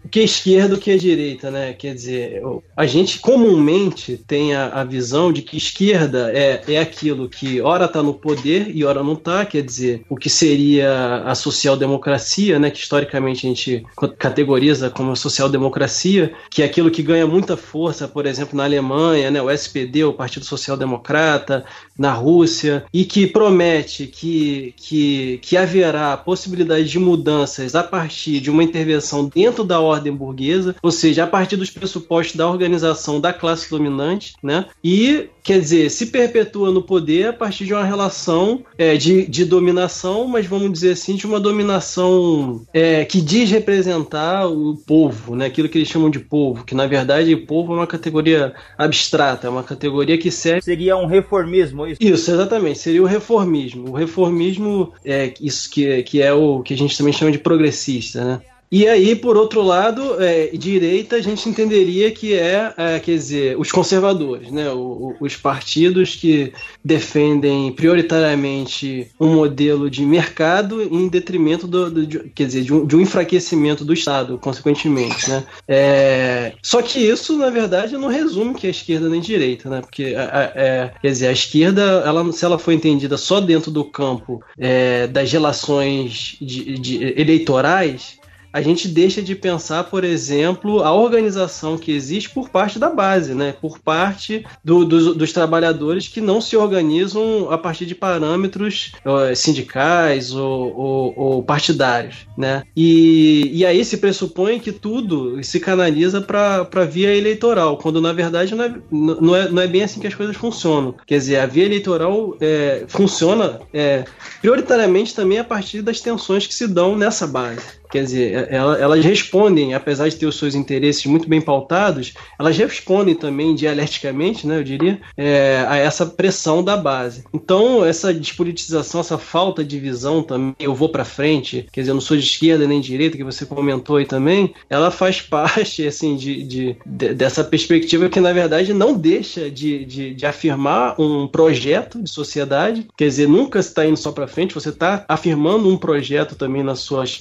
que é esquerda, que é direita, né? Quer dizer, a gente comumente tem a, a visão de que esquerda é, é aquilo que ora está no poder e ora não está, quer dizer, o que seria a social-democracia, né? Que historicamente a gente categoriza como social-democracia, que é aquilo que ganha muita força, por exemplo, na Alemanha, né? O SPD, o Partido Social Democrata, na Rússia, e que promete que, que, que haverá possibilidade de mudanças a partir de uma intervenção dentro da ordem burguesa, ou seja, a partir dos pressupostos da organização da classe dominante, né? E quer dizer, se perpetua no poder a partir de uma relação é, de, de dominação, mas vamos dizer assim, de uma dominação é, que diz representar o povo, né? aquilo que eles chamam de povo, que na verdade o povo é uma categoria abstrata, é uma categoria que serve. Seria um reformismo, isso? Isso, exatamente, seria o reformismo. O reformismo é isso que, que é o que a gente também chama de progressista, né? E aí, por outro lado, é, direita a gente entenderia que é, é quer dizer, os conservadores, né? O, o, os partidos que defendem prioritariamente um modelo de mercado em detrimento do, do de, quer dizer, de um, de um, enfraquecimento do Estado, consequentemente, né? É, só que isso, na verdade, não resume que é esquerda nem direita, né? Porque, é, quer dizer, a esquerda, ela, se ela for entendida só dentro do campo é, das relações de, de eleitorais, a gente deixa de pensar, por exemplo, a organização que existe por parte da base, né? por parte do, do, dos trabalhadores que não se organizam a partir de parâmetros uh, sindicais ou, ou, ou, partidários. Né? E, e aí se pressupõe que tudo se canaliza para a via eleitoral, quando na verdade não é, não, é, não é bem assim que as coisas funcionam. Quer dizer, a via eleitoral é, funciona é, prioritariamente também a partir das tensões que se dão nessa base. Quer dizer, elas respondem, apesar de ter os seus interesses muito bem pautados, elas respondem também dialeticamente, né, eu diria, é, a essa pressão da base. Então, essa despolitização, essa falta de visão também, eu vou para frente, quer dizer, eu não sou de esquerda nem de direita, que você comentou aí também, ela faz parte, assim, de, de, de dessa perspectiva que, na verdade, não deixa de, de, de afirmar um projeto de sociedade, quer dizer, nunca está indo só para frente, você está afirmando um projeto também nas suas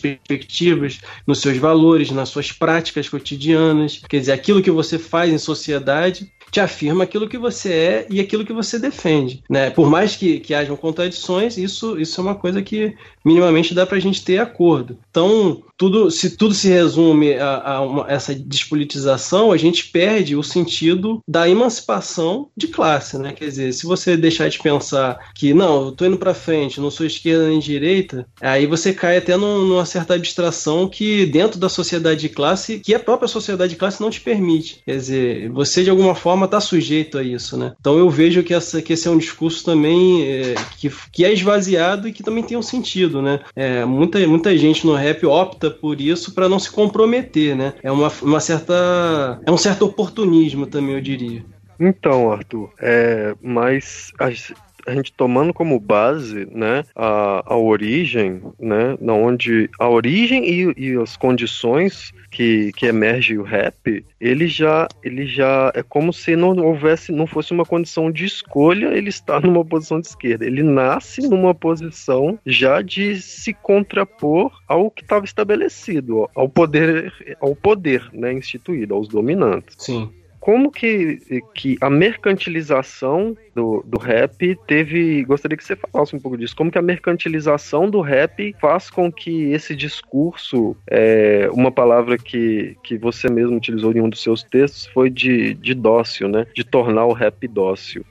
nos seus valores, nas suas práticas cotidianas. Quer dizer, aquilo que você faz em sociedade te afirma aquilo que você é e aquilo que você defende. Né? Por mais que, que hajam contradições, isso, isso é uma coisa que minimamente dá para a gente ter acordo. Então, tudo, se tudo se resume a, a uma, essa despolitização, a gente perde o sentido da emancipação de classe, né? Quer dizer, se você deixar de pensar que não, eu tô indo para frente, não sou esquerda nem direita, aí você cai até num, numa certa abstração que dentro da sociedade de classe, que a própria sociedade de classe não te permite. Quer dizer, você de alguma forma está sujeito a isso, né? Então eu vejo que, essa, que esse é um discurso também é, que, que é esvaziado e que também tem um sentido, né? É, muita, muita gente no rap opta por isso para não se comprometer, né? É uma, uma certa. É um certo oportunismo também, eu diria. Então, Arthur, é, mas a, gente tomando como base, né, a, a origem, né, na onde a origem e, e as condições que, que emerge o rap, ele já, ele já é como se não houvesse, não fosse uma condição de escolha ele estar numa posição de esquerda. Ele nasce numa posição já de se contrapor ao que estava estabelecido, ao poder, ao poder, né, instituído, aos dominantes. Sim como que, que a mercantilização do, do rap teve. Gostaria que você falasse um pouco disso. Como que a mercantilização do rap faz com que esse discurso, é, uma palavra que, que você mesmo utilizou em um dos seus textos, foi de, de dócil, né? De tornar o rap dócil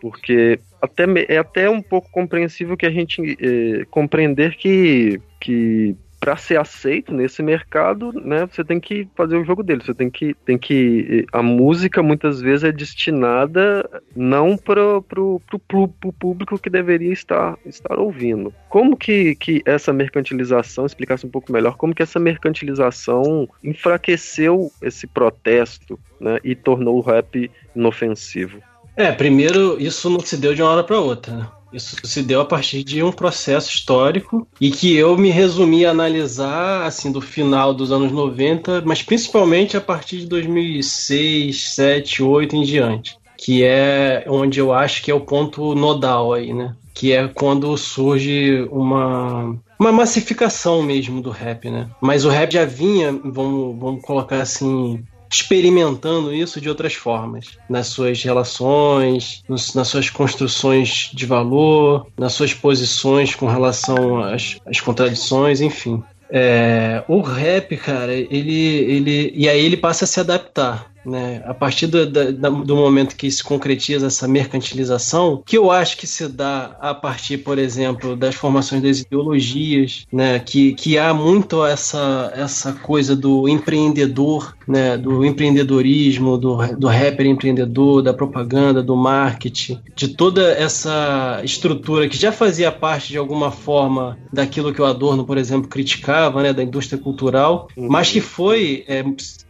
porque até, é até um pouco compreensível que a gente é, compreender que, que para ser aceito nesse mercado, né, você tem que fazer o jogo dele. Você tem que, tem que a música muitas vezes é destinada não para pro, público que deveria estar, estar ouvindo. Como que, que essa mercantilização, explicasse um pouco melhor, como que essa mercantilização enfraqueceu esse protesto, né, e tornou o rap inofensivo? É, primeiro, isso não se deu de uma hora para outra, né? Isso se deu a partir de um processo histórico e que eu me resumi a analisar assim do final dos anos 90, mas principalmente a partir de 2006, 7, 8 em diante, que é onde eu acho que é o ponto nodal aí, né? Que é quando surge uma uma massificação mesmo do rap, né? Mas o rap já vinha, vamos, vamos colocar assim, experimentando isso de outras formas, nas suas relações, nos, nas suas construções de valor, nas suas posições com relação às, às contradições, enfim. É, o rap, cara, ele, ele. E aí ele passa a se adaptar. Né? A partir do, do momento que se concretiza essa mercantilização, que eu acho que se dá a partir, por exemplo, das formações das ideologias, né? que, que há muito essa, essa coisa do empreendedor, né? do empreendedorismo, do, do rapper empreendedor, da propaganda, do marketing, de toda essa estrutura que já fazia parte de alguma forma daquilo que o Adorno, por exemplo, criticava, né? da indústria cultural, mas que foi é,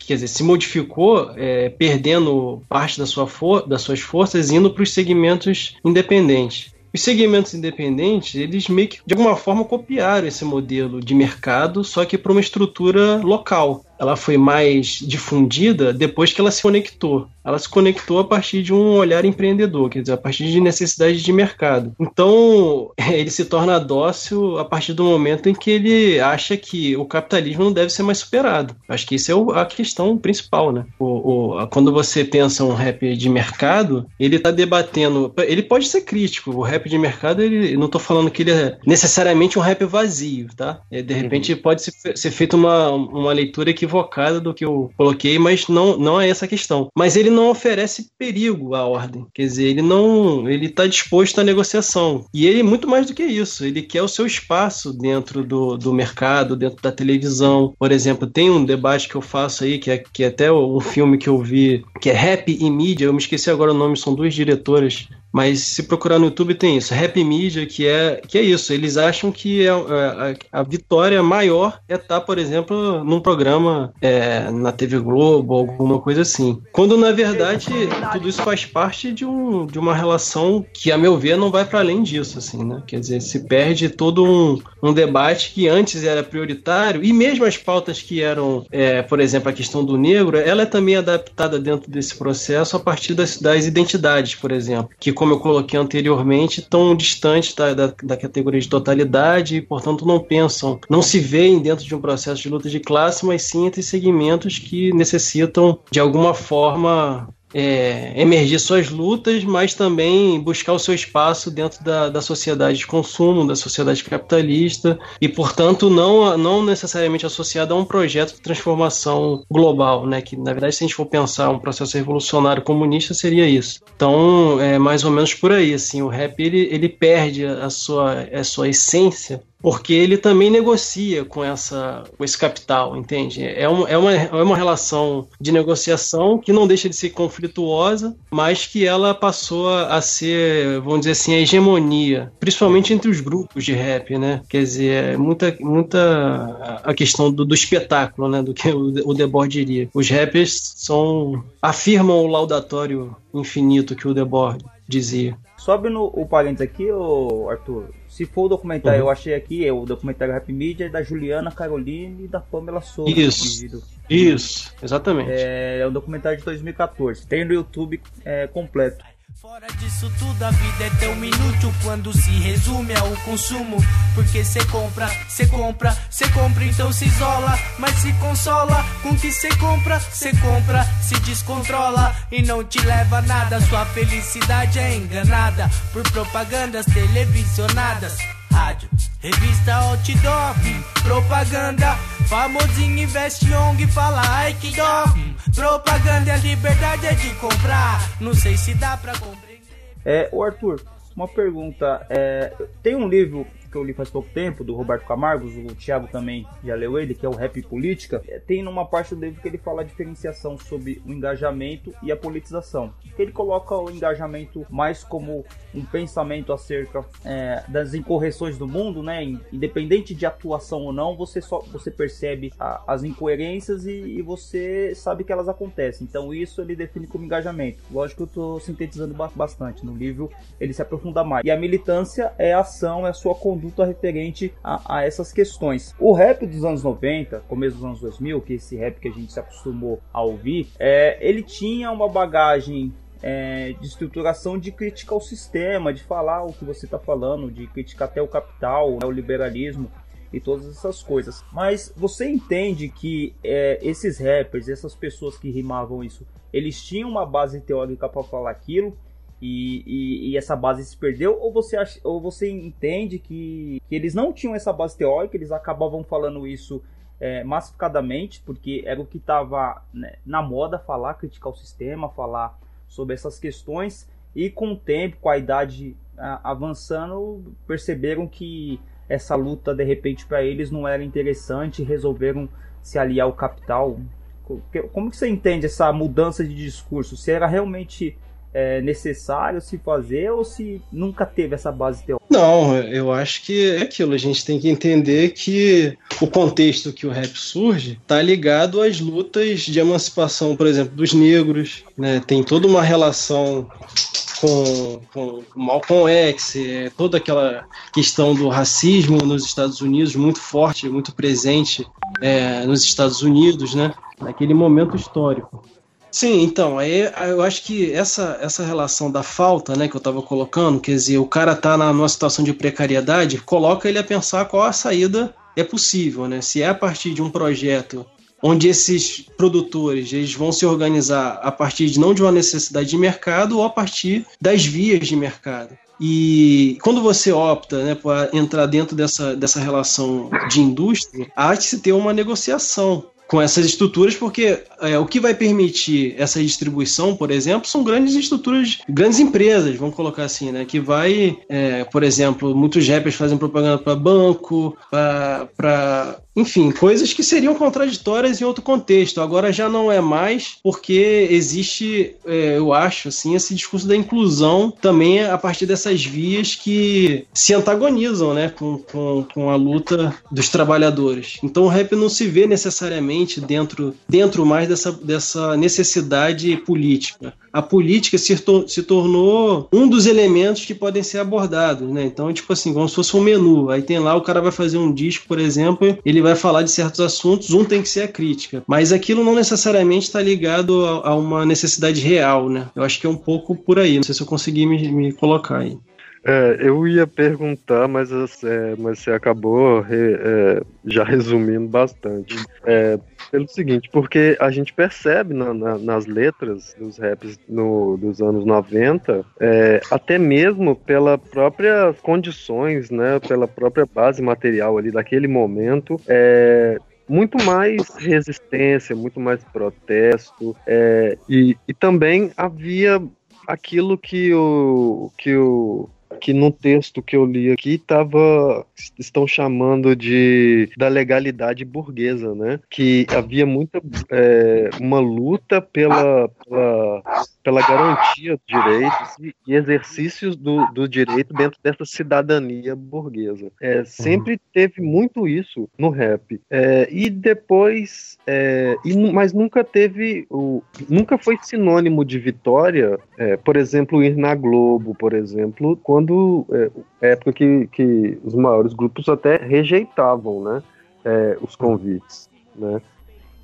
quer dizer, se modificou é, perdendo parte da sua das suas forças indo para os segmentos independentes. Os segmentos independentes, eles meio que de alguma forma copiaram esse modelo de mercado, só que para uma estrutura local ela foi mais difundida depois que ela se conectou. Ela se conectou a partir de um olhar empreendedor, quer dizer, a partir de necessidades de mercado. Então, ele se torna dócil a partir do momento em que ele acha que o capitalismo não deve ser mais superado. Acho que isso é a questão principal, né? O, o, quando você pensa um rap de mercado, ele está debatendo. Ele pode ser crítico. O rap de mercado, ele, não estou falando que ele é necessariamente um rap vazio, tá? É, de repente, uhum. pode ser, ser feita uma, uma leitura que equivocada do que eu coloquei, mas não, não é essa a questão. Mas ele não oferece perigo à ordem. Quer dizer, ele não. Ele está disposto à negociação. E ele, muito mais do que isso, ele quer o seu espaço dentro do, do mercado, dentro da televisão. Por exemplo, tem um debate que eu faço aí, que é, que é até um filme que eu vi, que é Rap e Mídia. Eu me esqueci agora o nome, são duas diretoras mas se procurar no YouTube tem isso, Rap Media, que é, que é isso. Eles acham que é, é a, a vitória maior é estar, tá, por exemplo, num programa é, na TV Globo, alguma coisa assim. Quando, na verdade, tudo isso faz parte de, um, de uma relação que, a meu ver, não vai para além disso, assim, né? Quer dizer, se perde todo um, um debate que antes era prioritário, e mesmo as pautas que eram, é, por exemplo, a questão do negro, ela é também adaptada dentro desse processo a partir das, das identidades, por exemplo, que como eu coloquei anteriormente, estão distantes da, da, da, categoria de totalidade e, portanto, não pensam, não se veem dentro de um processo de luta de classe, mas sim entre segmentos que necessitam, de alguma forma, é, emergir suas lutas, mas também buscar o seu espaço dentro da, da sociedade de consumo, da sociedade capitalista, e, portanto, não, não necessariamente associada a um projeto de transformação global, né? que, na verdade, se a gente for pensar um processo revolucionário comunista, seria isso. Então, é mais ou menos por aí, assim, o rap ele, ele perde a sua, a sua essência porque ele também negocia com, essa, com esse capital, entende? É, um, é, uma, é uma relação de negociação que não deixa de ser conflituosa, mas que ela passou a ser, vamos dizer assim, a hegemonia, principalmente entre os grupos de rap, né? Quer dizer, é muita, muita a questão do, do espetáculo, né? Do que o, o Debord diria. Os rappers são, afirmam o laudatório infinito que o Debord dizia. Sobe no o parênteses aqui, Arthur. Se for o documentário, uhum. eu achei aqui, é o documentário Rap Media da Juliana Caroline e da Pamela Souza. Isso. Isso, exatamente. É, é um documentário de 2014. Tem no YouTube é, completo. Fora disso tudo, a vida é tão inútil quando se resume ao consumo. Porque cê compra, cê compra, cê compra, então se isola. Mas se consola com que cê compra, cê compra, se descontrola e não te leva a nada. Sua felicidade é enganada por propagandas televisionadas rádio, revista outdoor, propaganda. Famosinho investe ONG, fala ai que dó. Propaganda é a liberdade é de comprar. Não sei se dá pra compreender. É, o Arthur, uma pergunta. É, tem um livro que eu li faz pouco tempo, do Roberto Camargo, o Thiago também já leu ele, que é o Rap Política, é, tem numa parte do livro que ele fala a diferenciação sobre o engajamento e a politização. Ele coloca o engajamento mais como um pensamento acerca é, das incorreções do mundo, né? Independente de atuação ou não, você só você percebe a, as incoerências e, e, você sabe que elas acontecem. Então isso ele define como engajamento. Lógico que eu estou sintetizando bastante. No livro ele se aprofunda mais. E a militância é a ação, é a sua conduta referente a, a essas questões. O rap dos anos 90, começo dos anos 2000, que é esse rap que a gente se acostumou a ouvir, é, ele tinha uma bagagem é, de estruturação de criticar o sistema, de falar o que você está falando, de criticar até o capital, né, o liberalismo e todas essas coisas. Mas você entende que é, esses rappers, essas pessoas que rimavam isso, eles tinham uma base teórica para falar aquilo e, e, e, essa base se perdeu? Ou você, ou você entende que, que eles não tinham essa base teórica, eles acabavam falando isso é, massificadamente, porque era o que estava né, na moda falar, criticar o sistema, falar sobre essas questões, e com o tempo, com a idade a, avançando, perceberam que essa luta de repente para eles não era interessante e resolveram se aliar ao capital. Como que você entende essa mudança de discurso? Se era realmente é, necessário se fazer ou se nunca teve essa base teórica? Não, eu acho que é aquilo. A gente tem que entender que o contexto que o rap surge está ligado às lutas de emancipação, por exemplo, dos negros. Né? Tem toda uma relação com, com Malcolm X, é, toda aquela questão do racismo nos Estados Unidos muito forte, muito presente é, nos Estados Unidos, né? Naquele momento histórico. Sim, então, aí eu acho que essa, essa relação da falta, né, que eu estava colocando, quer dizer, o cara tá na, numa situação de precariedade, coloca ele a pensar qual a saída é possível, né? Se é a partir de um projeto onde esses produtores eles vão se organizar a partir de não de uma necessidade de mercado ou a partir das vias de mercado. E quando você opta né, para entrar dentro dessa, dessa relação de indústria, há de se ter uma negociação com essas estruturas, porque é, o que vai permitir essa distribuição, por exemplo, são grandes estruturas, grandes empresas, vamos colocar assim, né? Que vai, é, por exemplo, muitos rappers fazem propaganda para banco, para enfim, coisas que seriam contraditórias em outro contexto. Agora já não é mais, porque existe, é, eu acho, assim, esse discurso da inclusão também a partir dessas vias que se antagonizam né, com, com, com a luta dos trabalhadores. Então o rap não se vê necessariamente dentro, dentro mais dessa, dessa necessidade política. A política se, to se tornou um dos elementos que podem ser abordados. Né? Então, tipo assim, como se fosse um menu. Aí tem lá, o cara vai fazer um disco, por exemplo, ele vai falar de certos assuntos, um tem que ser a crítica. Mas aquilo não necessariamente está ligado a, a, uma necessidade real, né? Eu acho que é um pouco por aí. Não sei se eu consegui me, me colocar aí. É, eu ia perguntar, mas, é, mas você acabou re, é, já resumindo bastante. É, pelo seguinte, porque a gente percebe na, na, nas letras dos raps no, dos anos 90, é, até mesmo pelas próprias condições, né, pela própria base material ali daquele momento, é, muito mais resistência, muito mais protesto, e, e também havia aquilo que o, que o que no texto que eu li aqui tava estão chamando de da legalidade burguesa, né? Que havia muita é, uma luta pela, pela, pela garantia dos direitos e, e exercícios do, do direito dentro dessa cidadania burguesa. É, sempre teve muito isso no rap. É, e depois, é, e, mas nunca teve, o, nunca foi sinônimo de vitória, é, por exemplo, ir na Globo, por exemplo, quando quando é, época que, que os maiores grupos até rejeitavam, né, é, os convites, né.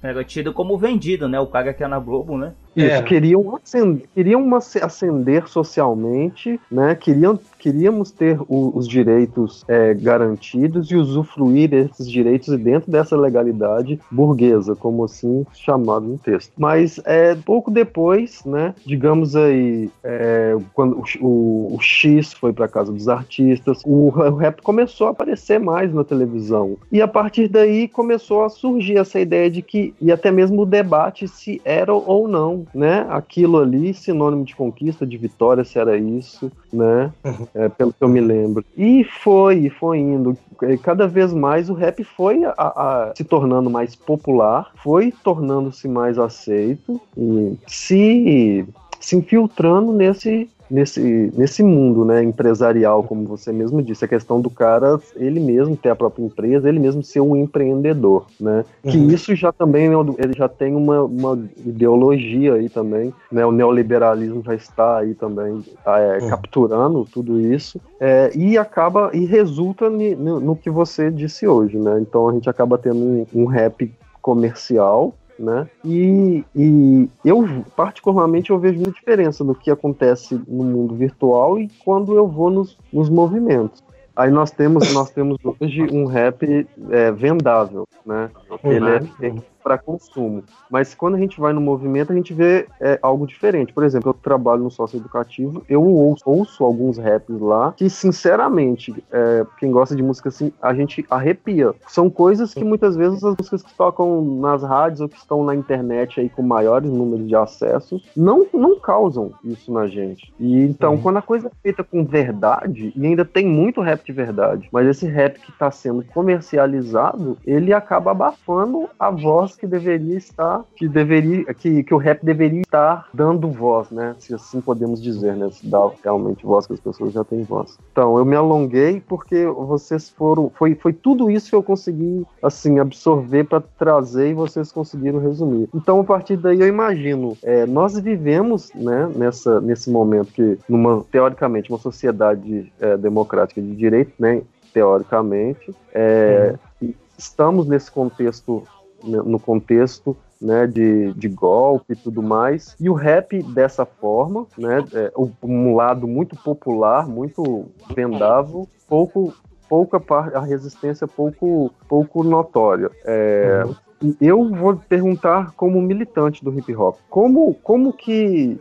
Era tido como vendido, né? O cara que é na Globo, né? Isso, é. queriam, ascender, queriam ascender socialmente, né? Queriam queríamos ter o, os direitos é, garantidos e usufruir desses direitos dentro dessa legalidade burguesa, como assim chamado no texto. Mas é, pouco depois, né, digamos aí, é, quando o, o, X foi para casa dos artistas, o, o rap começou a aparecer mais na televisão. E a partir daí começou a surgir essa ideia de que, e até mesmo o debate se era ou não né, aquilo ali, sinônimo de conquista, de vitória, se era isso, né? É, pelo que eu me lembro. E foi, foi indo. Cada vez mais o rap foi a- a- se tornando mais popular, foi tornando-se mais aceito e se, se infiltrando nesse. Nesse, nesse mundo né, empresarial, como você mesmo disse, a questão do cara, ele mesmo ter a própria empresa, ele mesmo ser um empreendedor, né? Que Uhum. isso já também é ele já tem uma, uma ideologia aí também, né? O neoliberalismo já está aí também é, Uhum. capturando tudo isso é, e acaba e resulta no, no que você disse hoje, né? Então a gente acaba tendo um, um rap comercial né? E, e eu, particularmente, eu vejo muita diferença do que acontece no mundo virtual e quando eu vou nos, nos movimentos. Aí nós temos, nós temos hoje um rap é, vendável, né? Ele é para consumo. Mas quando a gente vai no movimento, a gente vê é, algo diferente. Por exemplo, eu trabalho no sócio educativo, eu ouço, ouço alguns raps lá que, sinceramente, é, quem gosta de música assim, a gente arrepia. São coisas que muitas vezes as músicas que tocam nas rádios ou que estão na internet aí com maiores números de acessos não, não causam isso na gente. E então, quando a coisa é feita com verdade, e ainda tem muito rap de verdade, mas esse rap que está sendo comercializado, ele acaba abafando a voz que deveria estar, que deveria, que, que o rap deveria estar dando voz, né? Se assim podemos dizer, né? Se dá realmente voz, que as pessoas já têm voz. Então, eu me alonguei porque vocês foram, foi, foi tudo isso que eu consegui, assim, absorver para trazer e vocês conseguiram resumir. Então, a partir daí, eu imagino, é, nós vivemos, né? Nessa, nesse momento que, numa teoricamente, uma sociedade é, democrática de direito, né? Teoricamente, é, e estamos nesse contexto no contexto né, de, de golpe e tudo mais. E o rap dessa forma, né, é, um lado muito popular, muito vendável, pouco pouca a resistência pouco pouco notória. É, e Eu vou perguntar como militante do hip hop, como como que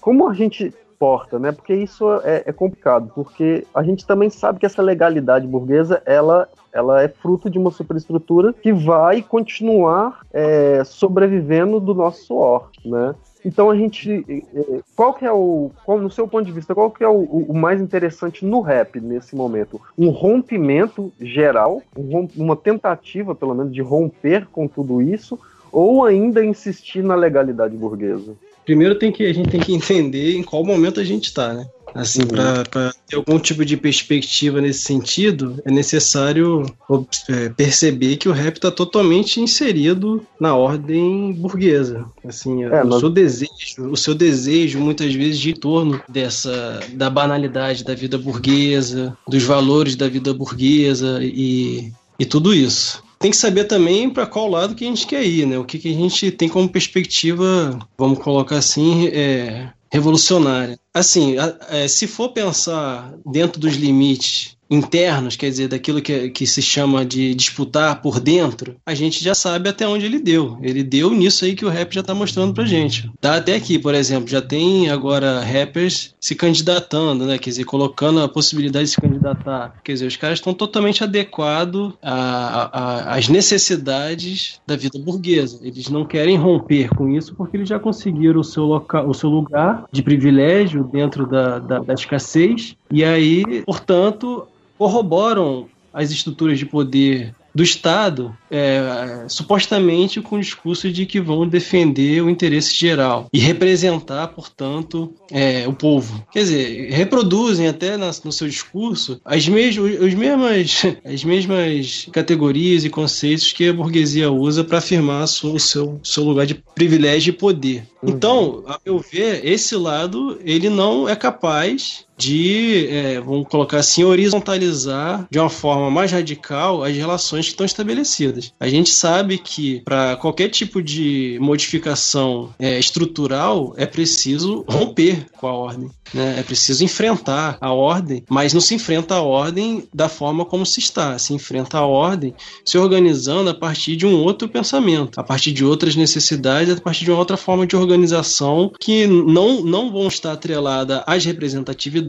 como a gente porta, né? Porque isso é, é complicado, porque a gente também sabe que essa legalidade burguesa ela ela é fruto de uma superestrutura que vai continuar é, sobrevivendo do nosso suor, né? Então a gente, é, qual que é o, qual, no seu ponto de vista, qual que é o, o mais interessante no rap nesse momento? Um rompimento geral, um uma tentativa, pelo menos, de romper com tudo isso, ou ainda insistir na legalidade burguesa? Primeiro tem que a gente tem que entender em qual momento a gente está, né? Assim, Uhum. para ter algum tipo de perspectiva nesse sentido, é necessário é, perceber que o rap está totalmente inserido na ordem burguesa. Assim, É, o nós- seu desejo, o seu desejo muitas vezes de torno dessa da banalidade da vida burguesa, dos valores da vida burguesa e, e tudo isso tem que saber também para qual lado que a gente quer ir, né? O que, que a gente tem como perspectiva, vamos colocar assim, é, revolucionária. Assim, a- é, se for pensar dentro dos limites internos, quer dizer, daquilo que, que se chama de disputar por dentro, a gente já sabe até onde ele deu. Ele deu nisso aí que o rap já tá mostrando pra gente. Tá até aqui, por exemplo, já tem agora rappers se candidatando, né? Quer dizer, colocando a possibilidade de se candidatar. Quer dizer, os caras estão totalmente adequados às necessidades da vida burguesa. Eles não querem romper com isso porque eles já conseguiram o seu, o seu lugar de privilégio dentro da, da, da escassez e aí, portanto, corroboram as estruturas de poder do Estado, é, supostamente com o discurso de que vão defender o interesse geral e representar, portanto, é, o povo. Quer dizer, reproduzem até na- no seu discurso as, mes os mesmas, as mesmas categorias e conceitos que a burguesia usa para afirmar o seu, seu lugar de privilégio e poder. Então, a meu ver, esse lado ele não é capaz de, é, vamos colocar assim, horizontalizar de uma forma mais radical as relações que estão estabelecidas. A gente sabe que para qualquer tipo de modificação é, estrutural é preciso romper com a ordem, né? é preciso enfrentar a ordem, mas não se enfrenta a ordem da forma como se está, se enfrenta a ordem se organizando a partir de um outro pensamento, a partir de outras necessidades, a partir de uma outra forma de organização que não, não vão estar atrelada às representatividades,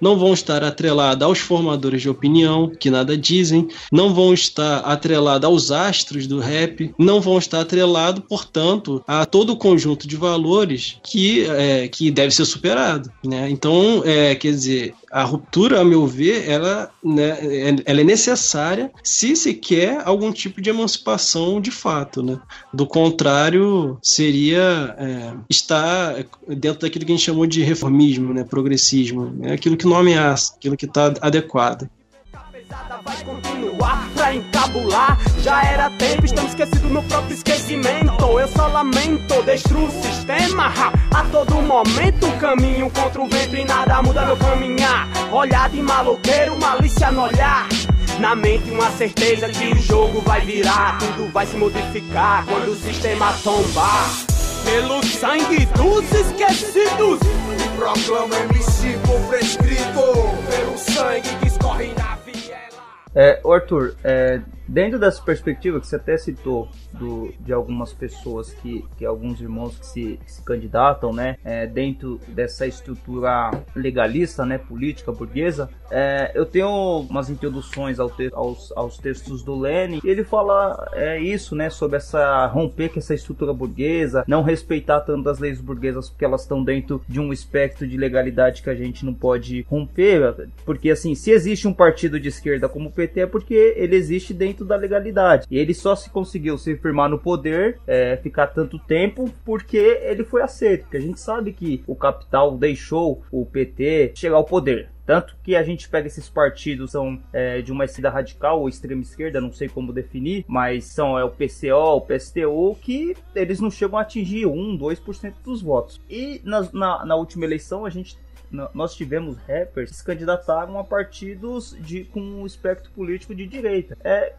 não vão estar atrelada aos formadores de opinião, que nada dizem, não vão estar atrelado aos astros do rap, não vão estar atrelado, portanto, a todo o conjunto de valores que, é, que deve ser superado. Né? Então, é, quer dizer, a ruptura, a meu ver, ela, né, ela é necessária se se quer algum tipo de emancipação de fato. Né? Do contrário, seria é, estar dentro daquilo que a gente chamou de reformismo, né, progressismo, é aquilo que não ameaça, aquilo que está adequado vai continuar pra encabular. Já era tempo, estamos esquecidos no próprio esquecimento. Eu só lamento, destruo o sistema. A todo momento, caminho contra o vento e nada muda meu caminhar. Olhar de maloqueiro, malícia no olhar. Na mente uma certeza que o jogo vai virar, tudo vai se modificar quando o sistema tombar. Pelo sangue dos esquecidos, e proclama MC por prescrito, pelo sangue que escorre na é, Arthur, é, dentro dessa perspectiva que você até citou do, de algumas pessoas que, que alguns irmãos que se, que se candidatam, né, é, dentro dessa estrutura legalista, né, política burguesa, é, eu tenho umas introduções ao te, aos, aos textos do Lenin e ele fala é, isso, né, sobre essa romper com essa estrutura burguesa, não respeitar tanto as leis burguesas porque elas estão dentro de um espectro de legalidade que a gente não pode romper, porque assim, se existe um partido de esquerda como o PT é porque ele existe dentro da legalidade e ele só se conseguiu se firmar no poder, é, ficar tanto tempo, porque ele foi aceito. Porque a gente sabe que o capital deixou o PT chegar ao poder. Tanto que a gente pega esses partidos são é, de uma esquerda radical ou extrema esquerda, não sei como definir, mas são é, o PCO, o PSTU, que eles não chegam a atingir 1, 2% dos votos. E na, na, na última eleição a gente nós tivemos rappers que se candidataram a partidos de, com um espectro político de direita. É,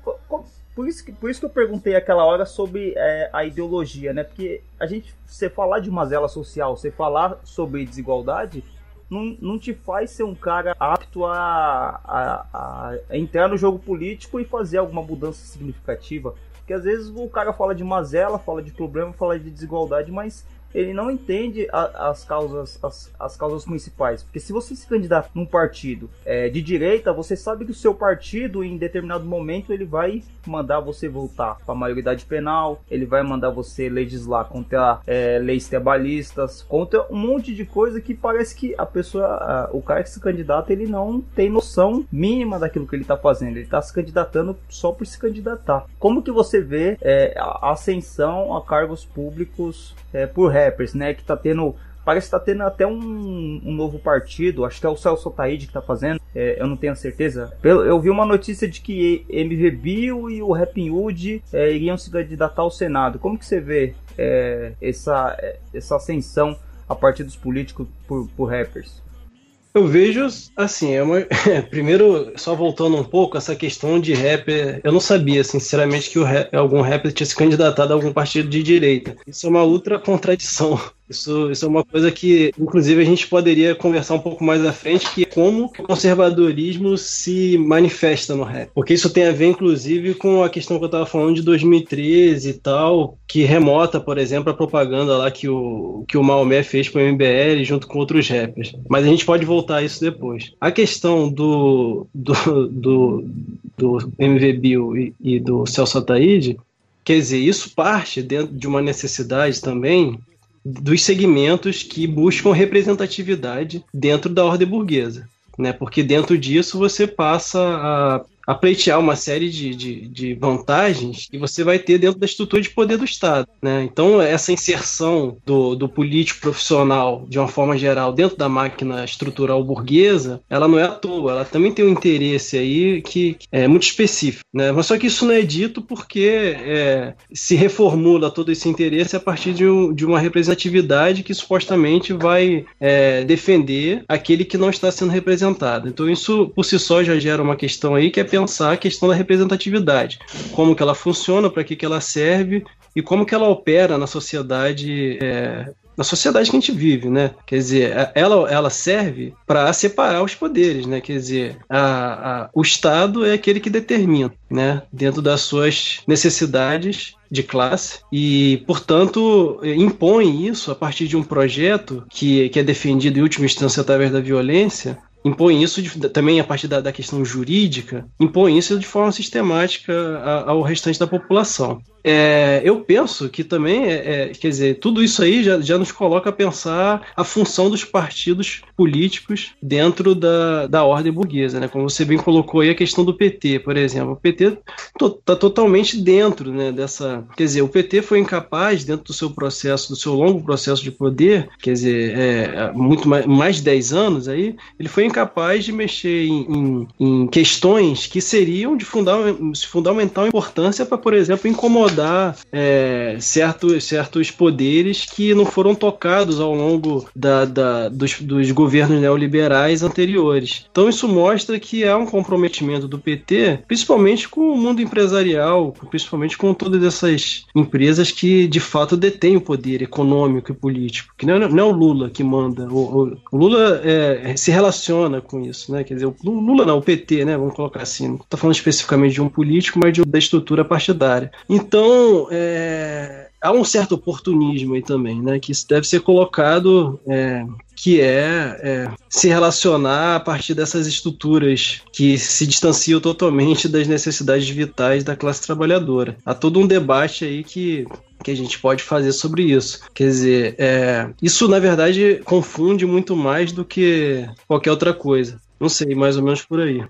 por isso, que, por isso que eu perguntei aquela hora sobre é, a ideologia, né? Porque a gente, você falar de mazela social, você falar sobre desigualdade, não, não te faz ser um cara apto a, a, a entrar no jogo político e fazer alguma mudança significativa. Porque às vezes o cara fala de mazela, fala de problema, fala de desigualdade, mas ele não entende a, as causas as, as, causas principais. Porque se você se candidata num partido é, de direita, você sabe que o seu partido, em determinado momento, ele vai mandar você voltar para a maioridade penal, ele vai mandar você legislar contra é, leis trabalhistas, contra um monte de coisa que parece que a pessoa, a, o cara que se candidata, ele não tem noção mínima daquilo que ele está fazendo. Ele está se candidatando só por se candidatar. Como que você vê é, a ascensão a cargos públicos é, por rappers, né? Que tá tendo. Parece que tá tendo até um, um novo partido, acho que é o Celso Taide que tá fazendo, é, eu não tenho certeza. Eu vi uma notícia de que MV Bill e o Rapping Hood é, iriam se candidatar ao Senado. Como que você vê é, essa, é, essa ascensão a partidos políticos por, por rappers? Eu vejo, assim, é uma... primeiro, só voltando um pouco, essa questão de rapper, eu não sabia, sinceramente, que rap, algum rapper tinha se candidatado a algum partido de direita. Isso é uma outra contradição. Isso, isso é uma coisa que, inclusive, a gente poderia conversar um pouco mais à frente, que é como o conservadorismo se manifesta no rap. Porque isso tem a ver, inclusive, com a questão que eu estava falando de 2013 e tal, que remota, por exemplo, a propaganda lá que o, que o Maomé fez para o MBL junto com outros rappers. Mas a gente pode voltar a isso depois. A questão do, do, do, do MV Bill e, e do Celso Ataíde, quer dizer, isso parte dentro de uma necessidade também dos segmentos que buscam representatividade dentro da ordem burguesa. Né? Porque dentro disso você passa a a pleitear uma série de, de, de, vantagens que você vai ter dentro da estrutura de poder do Estado. Né? Então, essa inserção do, do político profissional, de uma forma geral, dentro da máquina estrutural burguesa, ela não é à toa, ela também tem um interesse aí que é muito específico. Né? Mas só que isso não é dito porque é, se reformula todo esse interesse a partir de, um, de uma representatividade que supostamente vai é, defender aquele que não está sendo representado. Então, isso por si só já gera uma questão aí que é pensar a questão da representatividade, como que ela funciona, para que, que ela serve e como que ela opera na sociedade é, na sociedade que a gente vive, né? Quer dizer, ela, ela serve para separar os poderes, né? Quer dizer, a, a, o Estado é aquele que determina, né? Dentro das suas necessidades de classe e, portanto, impõe isso a partir de um projeto que, que é defendido em última instância através da violência impõe isso de, também a partir da, da, questão jurídica, impõe isso de forma sistemática ao restante da população. É, eu penso que também, é, é, quer dizer, tudo isso aí já, já nos coloca a pensar a função dos partidos políticos dentro da, da ordem burguesa, né? Como você bem colocou aí a questão do PT, por exemplo. O PT está to, totalmente dentro né, dessa. Quer dizer, o PT foi incapaz, dentro do seu processo, do seu longo processo de poder, quer dizer, é, muito mais, mais de 10 anos aí, ele foi incapaz de mexer em, em, em questões que seriam de fundamental importância para, por exemplo, incomodar incomodar é, certos, certos poderes que não foram tocados ao longo da, da, dos, dos governos neoliberais anteriores. Então isso mostra que há um comprometimento do PT, principalmente com o mundo empresarial, principalmente com todas essas empresas que de fato detêm o poder econômico e político, que não é, não é o Lula que manda. O, o, o Lula é, se relaciona com isso, né? Quer dizer, o Lula não, o PT, né? Vamos colocar assim. Não estou falando especificamente de um político, mas de, da estrutura partidária. Então então, é, há um certo oportunismo aí também, né? Que isso deve ser colocado, é, que é, é, se relacionar a partir dessas estruturas que se distanciam totalmente das necessidades vitais da classe trabalhadora. Há todo um debate aí que que a gente pode fazer sobre isso. Quer dizer, é, isso na verdade confunde muito mais do que qualquer outra coisa. Não sei, mais ou menos por aí.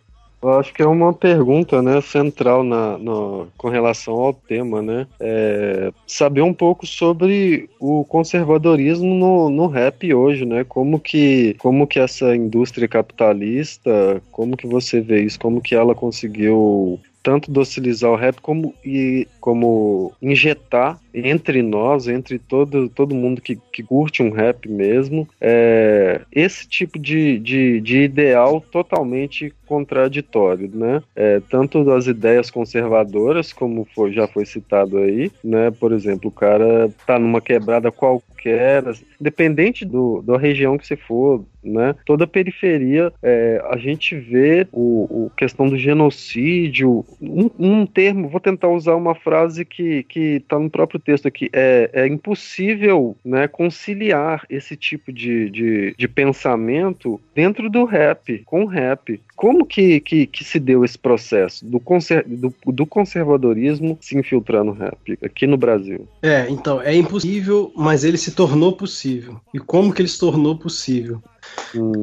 Eu acho que é uma pergunta né, central na, na com relação ao tema, né? É saber um pouco sobre o conservadorismo no, no rap hoje, né? Como que, como que essa indústria capitalista, como que você vê isso, como que ela conseguiu tanto docilizar o rap como, e, como injetar entre nós, entre todo, todo mundo que, que curte um rap mesmo, é, esse tipo de, de, de ideal totalmente contraditório, né? É, tanto das ideias conservadoras, como foi, já foi citado aí, né? Por exemplo, o cara tá numa quebrada qualquer, independente do, da região que você for, né? Toda a periferia, é, a gente vê o, o, questão do genocídio, um, um, termo, vou tentar usar uma frase que que está no próprio texto aqui, é, é impossível, né, conciliar esse tipo de, de, de pensamento dentro do rap, com o rap. Como que, que, que se deu esse processo do, conser, do, do conservadorismo se infiltrar no rap aqui no Brasil? É, então, é impossível, mas ele se tornou possível. E como que ele se tornou possível?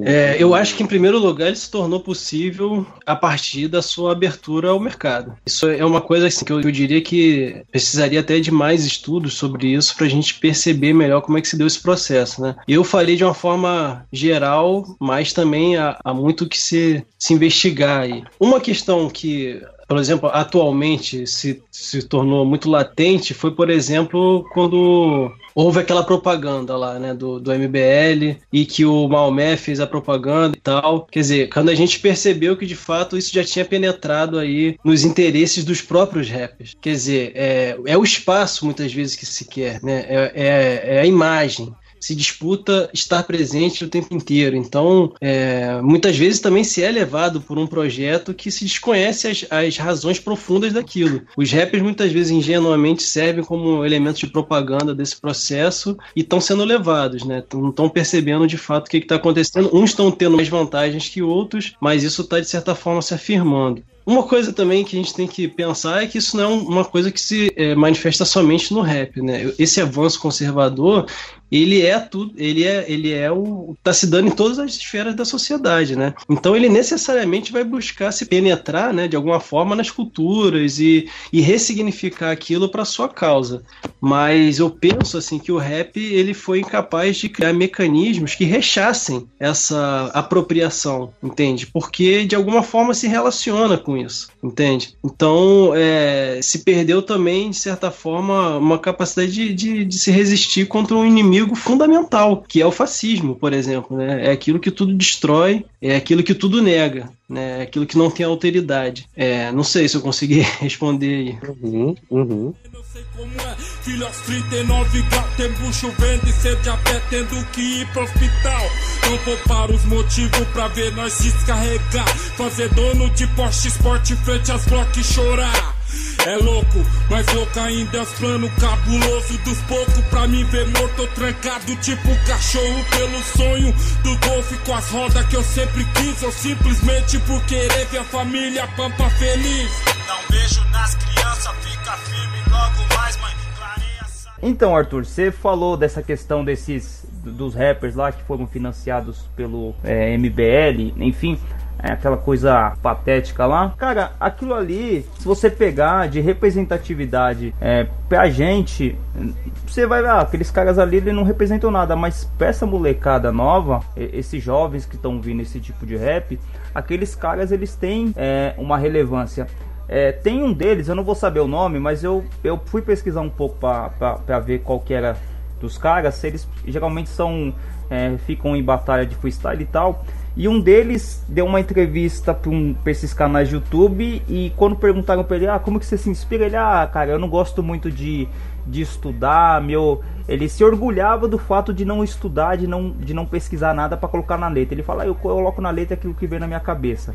É, eu acho que, em primeiro lugar, ele se tornou possível a partir da sua abertura ao mercado. Isso é uma coisa assim, que eu, eu diria que precisaria até de mais estudos sobre isso para a gente perceber melhor como é que se deu esse processo. Né? Eu falei de uma forma geral, mas também há, há muito que se, se investigar aí. Uma questão que por exemplo, atualmente se, se tornou muito latente foi, por exemplo, quando houve aquela propaganda lá, né, do, do MBL e que o Maomé fez a propaganda e tal. Quer dizer, quando a gente percebeu que de fato isso já tinha penetrado aí nos interesses dos próprios rappers. Quer dizer, é, é o espaço muitas vezes que se quer, né, é, é, é a imagem se disputa estar presente o tempo inteiro. Então, é, muitas vezes também se é levado por um projeto que se desconhece as, as razões profundas daquilo. Os rappers muitas vezes ingenuamente servem como elementos de propaganda desse processo e estão sendo levados, né? Não estão percebendo de fato o que está acontecendo. Uns estão tendo mais vantagens que outros, mas isso está de certa forma se afirmando. Uma coisa também que a gente tem que pensar é que isso não é uma coisa que se é, manifesta somente no rap, né? Esse avanço conservador, ele é tudo, ele é, ele é o tá se dando em todas as esferas da sociedade, né? Então ele necessariamente vai buscar se penetrar, né, de alguma forma nas culturas e, e ressignificar aquilo para sua causa. Mas eu penso assim que o rap ele foi incapaz de criar mecanismos que rechassem essa apropriação, entende? Porque de alguma forma se relaciona com isso, entende? Então é, se perdeu também de certa forma uma capacidade de, de, de se resistir contra um inimigo inimigo fundamental, que é o fascismo, por exemplo. Né? É aquilo que tudo destrói, é aquilo que tudo nega, né? é aquilo que não tem alteridade. É, não sei se eu consegui responder aí. Uhum, uhum. Filho 39 graus, tem bucho vendo e sede a pé tendo que ir pro hospital. Não vou para os motivos pra ver nós descarregar. Fazer dono de Porsche Sport frente às blocos chorar. é louco, mas louco ainda é os planos cabuloso dos poucos. Pra mim ver morto trancado, tipo cachorro pelo sonho do golfe com as rodas que eu sempre quis. Ou simplesmente por querer ver a família pampa feliz. Não beijo nas crianças, fica firme. Então, Arthur, você falou dessa questão desses dos rappers lá que foram financiados pelo é, MBL, enfim, é aquela coisa patética lá. Cara, aquilo ali, se você pegar de representatividade é, pra gente, você vai ver, ah, aqueles caras ali ele não representam nada, mas pra essa molecada nova, esses jovens que estão vindo esse tipo de rap, aqueles caras eles têm é, uma relevância. É, tem um deles, eu não vou saber o nome, mas eu, eu fui pesquisar um pouco para ver qual que era dos caras. Eles geralmente são é, ficam em batalha de freestyle e tal. E um deles deu uma entrevista para um, esses canais de YouTube e quando perguntaram para ele, ah, como que você se inspira? Ele, ah, cara, eu não gosto muito de, de estudar, meu... Ele se orgulhava do fato de não estudar, de não, de não pesquisar nada para colocar na letra. Ele fala, ah, eu coloco na letra aquilo que vem na minha cabeça.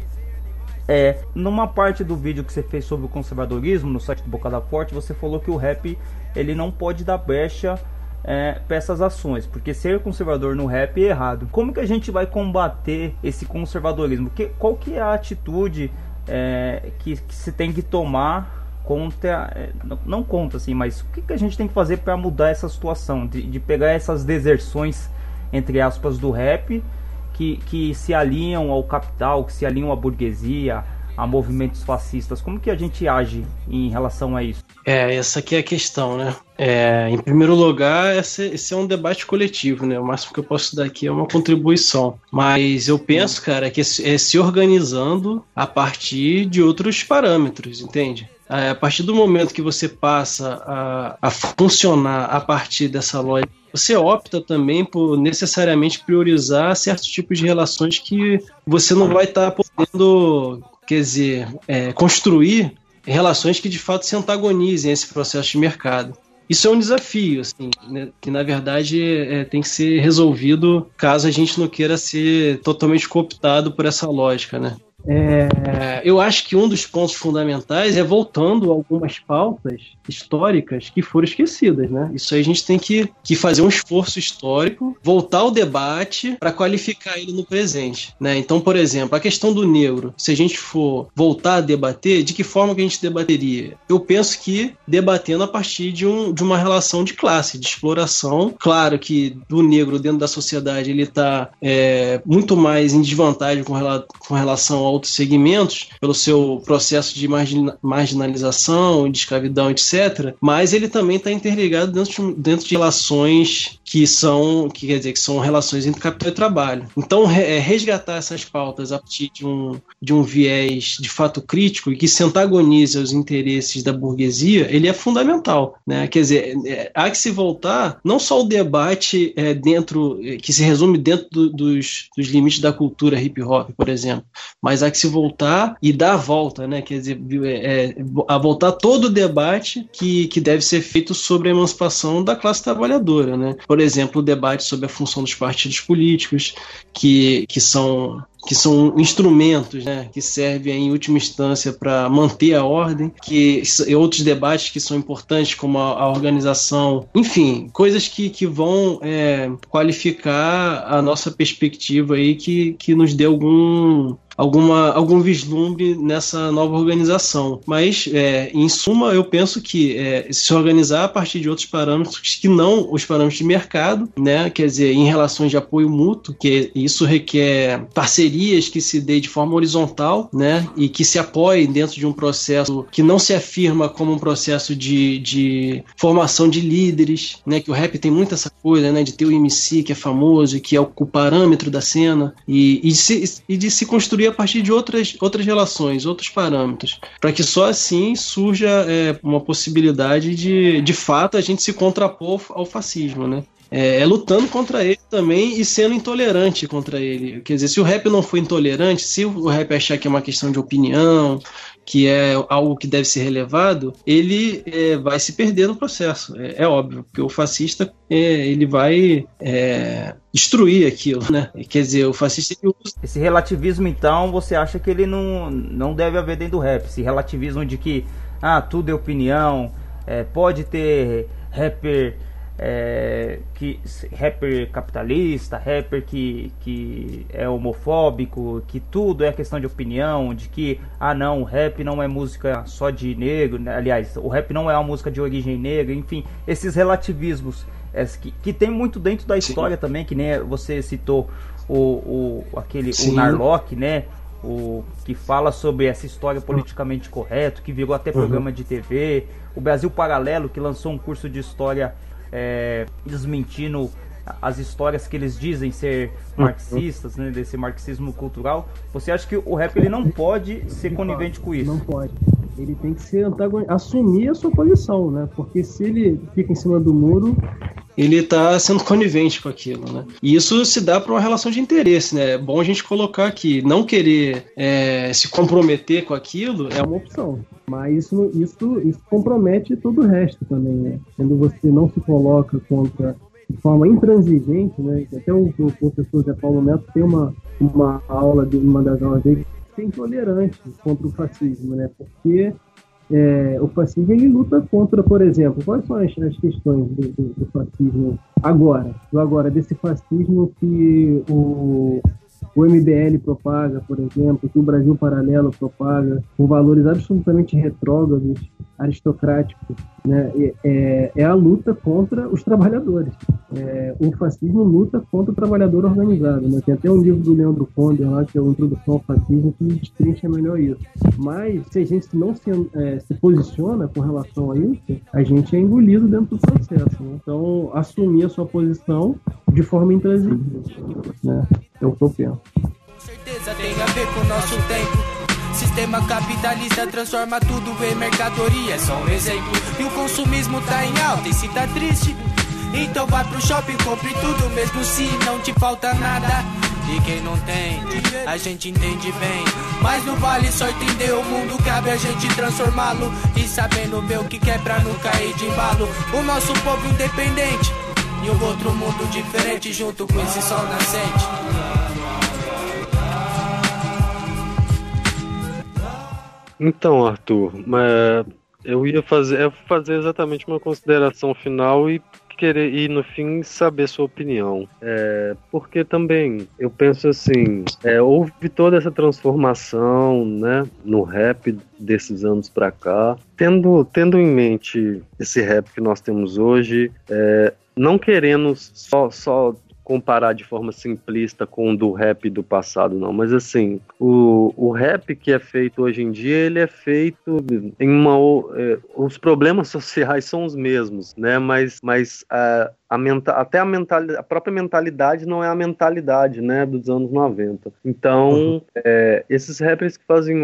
É, numa parte do vídeo que você fez sobre o conservadorismo no site do Bocada Forte, você falou que o rap ele não pode dar brecha é, para essas ações, porque ser conservador no rap é errado. Como que a gente vai combater esse conservadorismo? Que, qual que é a atitude é, que, que se tem que tomar contra, é, não conta assim, mas o que, que a gente tem que fazer para mudar essa situação, de, de pegar essas deserções entre aspas do rap que, que se alinham ao capital, que se alinham à burguesia, a movimentos fascistas. Como que a gente age em relação a isso? É, essa aqui é a questão, né? É, em primeiro lugar, esse, esse, é um debate coletivo, né? O máximo que eu posso dar aqui é uma contribuição. Mas eu penso, cara, que é se organizando a partir de outros parâmetros, entende? É, a partir do momento que você passa a, a funcionar a partir dessa lógica você opta também por necessariamente priorizar certos tipos de relações que você não vai estar tá podendo, quer dizer, é, construir relações que de fato se antagonizem esse processo de mercado. Isso é um desafio, assim, né, que na verdade é, tem que ser resolvido caso a gente não queira ser totalmente cooptado por essa lógica, né? É, eu acho que um dos pontos fundamentais é voltando algumas pautas históricas que foram esquecidas, né? Isso aí a gente tem que, que fazer um esforço histórico, voltar ao debate para qualificar ele no presente, né? Então, por exemplo, a questão do negro, se a gente for voltar a debater, de que forma que a gente debateria? Eu penso que debatendo a partir de, um, de uma relação de classe, de exploração. Claro que do negro dentro da sociedade ele está é, muito mais em desvantagem com, rela com relação ao outros segmentos, pelo seu processo de marginalização, de escravidão, etc. Mas ele também está interligado dentro de, dentro de relações que são, que quer dizer, que são relações entre capital e trabalho. Então, é, resgatar essas pautas a partir de um, de um viés de fato crítico e que se antagonize aos interesses da burguesia, ele é fundamental, né? Quer dizer, é, há que se voltar não só o debate é, dentro, que se resume dentro do, dos, dos limites da cultura hip hop, por exemplo, mas que se voltar e dar a volta, né? Quer dizer, é, é, a voltar todo o debate que, que deve ser feito sobre a emancipação da classe trabalhadora, né? Por exemplo, o debate sobre a função dos partidos políticos, que, que são que são instrumentos né, que servem em última instância para manter a ordem, que e outros debates que são importantes, como a, a organização, enfim, coisas que, que vão é, qualificar a nossa perspectiva aí, que, que nos dê algum, alguma, algum vislumbre nessa nova organização. Mas, é, em suma, eu penso que é, se organizar a partir de outros parâmetros que não os parâmetros de mercado, né? quer dizer, em relações de apoio mútuo, que isso requer parcerias que se dê de forma horizontal né? e que se apoiem dentro de um processo que não se afirma como um processo de, de formação de líderes, né? que o rap tem muito essa coisa né? de ter o MC que é famoso, que é o, parâmetro da cena, e, e, de se, e de se construir a partir de outras, outras relações, outros parâmetros, para que só assim surja é, uma possibilidade de, de fato, a gente se contrapor ao fascismo, né? É, é, lutando contra ele também e sendo intolerante contra ele. Quer dizer, se o rap não for intolerante, se o rap achar que é uma questão de opinião, que é algo que deve ser relevado, ele é, vai se perder no processo. É, é óbvio, porque o fascista é, ele vai é, destruir aquilo, né? Quer dizer, o fascista usa... Esse relativismo, então, você acha que ele não, não deve haver dentro do rap? Esse relativismo de que ah, tudo é opinião, é, pode ter rapper é, que rapper capitalista, rapper que, que é homofóbico, que tudo é questão de opinião, de que ah não, o rap não é música só de negro, né? aliás, o rap não é uma música de origem negra, enfim, esses relativismos que, que tem muito dentro da história Sim. também, que nem você citou o, o aquele Sim. o Narlock, né? O, que fala sobre essa história politicamente correto, que virou até uhum. programa uhum. de TV, o Brasil Paralelo, que lançou um curso de história é, desmentindo as histórias que eles dizem ser marxistas, né, desse marxismo cultural. Você acha que o rap ele não pode ser conivente com isso? Não pode. Ele tem que ser antagonista, assumir a sua posição, né? Porque se ele fica em cima do muro, ele está sendo conivente com aquilo, né? E isso se dá para uma relação de interesse, né? É bom a gente colocar aqui, não querer é, se comprometer com aquilo é uma opção. Mas isso, isso, isso compromete todo o resto também, né? Quando você não se coloca contra de forma intransigente, né? Até o, o professor Zé Paulo Neto tem uma, uma aula, de uma das aulas dele, que é intolerante contra o fascismo, né? Porque é, o fascismo ele luta contra, por exemplo, quais são as, as questões do, do, do, fascismo agora, do agora, desse fascismo que o, o MBL propaga, por exemplo, que o Brasil Paralelo propaga, com valores absolutamente retrógrados, aristocráticos, né? É, é, a luta contra os trabalhadores. É, o fascismo luta contra o trabalhador organizado. Né? Tem até um livro do Leandro Conder lá, que é o Introdução ao Fascismo, que destrincha melhor isso. Mas se a gente não se, é, se posiciona com relação a isso, a gente é engolido dentro do processo. Né? Então, assumir a sua posição de forma intransigível. Né? É o que eu penso. Com certeza tem a ver com o nosso tempo. Sistema capitalista transforma tudo em mercadoria, é só um exemplo. E o consumismo tá em alta e se tá triste. Então vai pro shopping, compre tudo, mesmo se não te falta nada. E quem não tem, a gente entende bem. Mas não vale só entender o mundo, cabe a gente transformá-lo. E sabendo ver o que quer pra não cair de embalo. O nosso povo independente e um outro mundo diferente junto com esse sol nascente. Então, Arthur, mas eu ia fazer, eu fazer exatamente uma consideração final e querer e no fim saber sua opinião. É, porque também eu penso assim, é, houve toda essa transformação, né, no rap desses anos para cá, tendo tendo em mente esse rap que nós temos hoje, é, não querendo só só comparar de forma simplista com o do rap do passado, não. Mas assim, o, o rap que é feito hoje em dia, ele é feito em uma. É, os problemas sociais são os mesmos, né? Mas, mas a, a menta, até a, mentalidade, a própria mentalidade não é a mentalidade né, dos anos 90. Então, uhum. é, esses rappers que fazem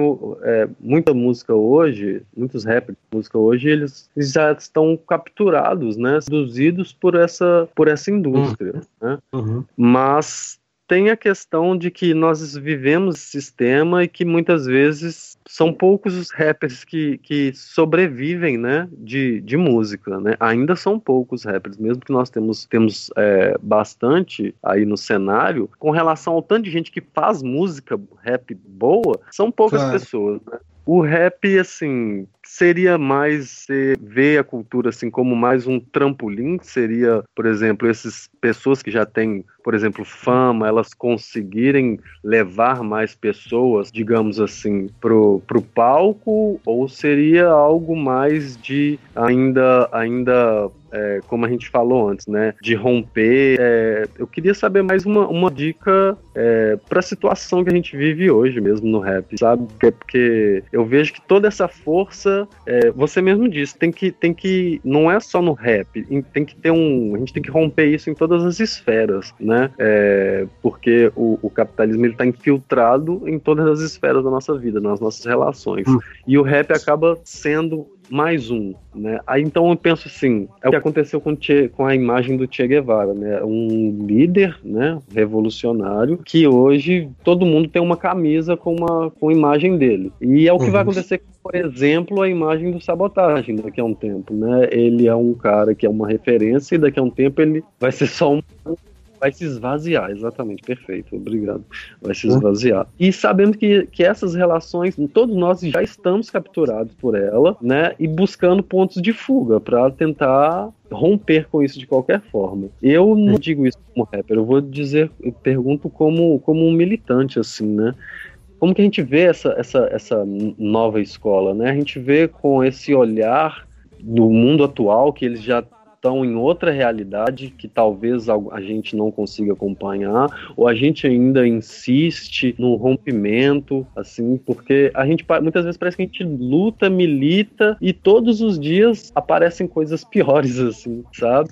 é, muita música hoje, muitos rappers de música hoje, eles já estão capturados, né, seduzidos por essa, por essa indústria. Uhum. Né? Uhum. Mas tem a questão de que nós vivemos sistema e que muitas vezes são poucos os rappers que, que sobrevivem, né, de, de música, né? Ainda são poucos rappers, mesmo que nós temos, temos é, bastante aí no cenário, com relação ao tanto de gente que faz música rap boa, são poucas claro. pessoas, né? O rap, assim, seria mais ver a cultura assim como mais um trampolim, seria, por exemplo, essas pessoas que já têm, por exemplo, fama, elas conseguirem levar mais pessoas, digamos assim, pro, pro palco, ou seria algo mais de ainda ainda é, como a gente falou antes, né, de romper. É, eu queria saber mais uma, uma dica é, para a situação que a gente vive hoje mesmo no rap, sabe? Porque eu vejo que toda essa força é, você mesmo disse, tem que, tem que, não é só no rap, tem que ter um, a gente tem que romper isso em todas as esferas, né? É, porque o, o capitalismo ele está infiltrado em todas as esferas da nossa vida, nas nossas relações. Hum. E o rap acaba sendo mais um, né? Aí então eu penso assim, é o que aconteceu com, che, com a imagem do Che Guevara, né? Um líder, né, revolucionário que hoje todo mundo tem uma camisa com uma com a imagem dele. E é o que uhum. vai acontecer, por exemplo, a imagem do Sabotagem daqui a um tempo, né? Ele é um cara que é uma referência e daqui a um tempo ele vai ser só um vai se esvaziar, exatamente, perfeito, obrigado. Vai se esvaziar. E sabendo que, que essas relações, todos nós já estamos capturados por ela, né? E buscando pontos de fuga para tentar romper com isso de qualquer forma. Eu não digo isso como rapper, eu vou dizer, eu pergunto como, como um militante, assim, né? Como que a gente vê essa, essa, essa nova escola, né? A gente vê com esse olhar do mundo atual que eles já estão em outra realidade que talvez a gente não consiga acompanhar, ou a gente ainda insiste no rompimento, assim, porque a gente muitas vezes parece que a gente luta, milita e todos os dias aparecem coisas piores, assim, sabe?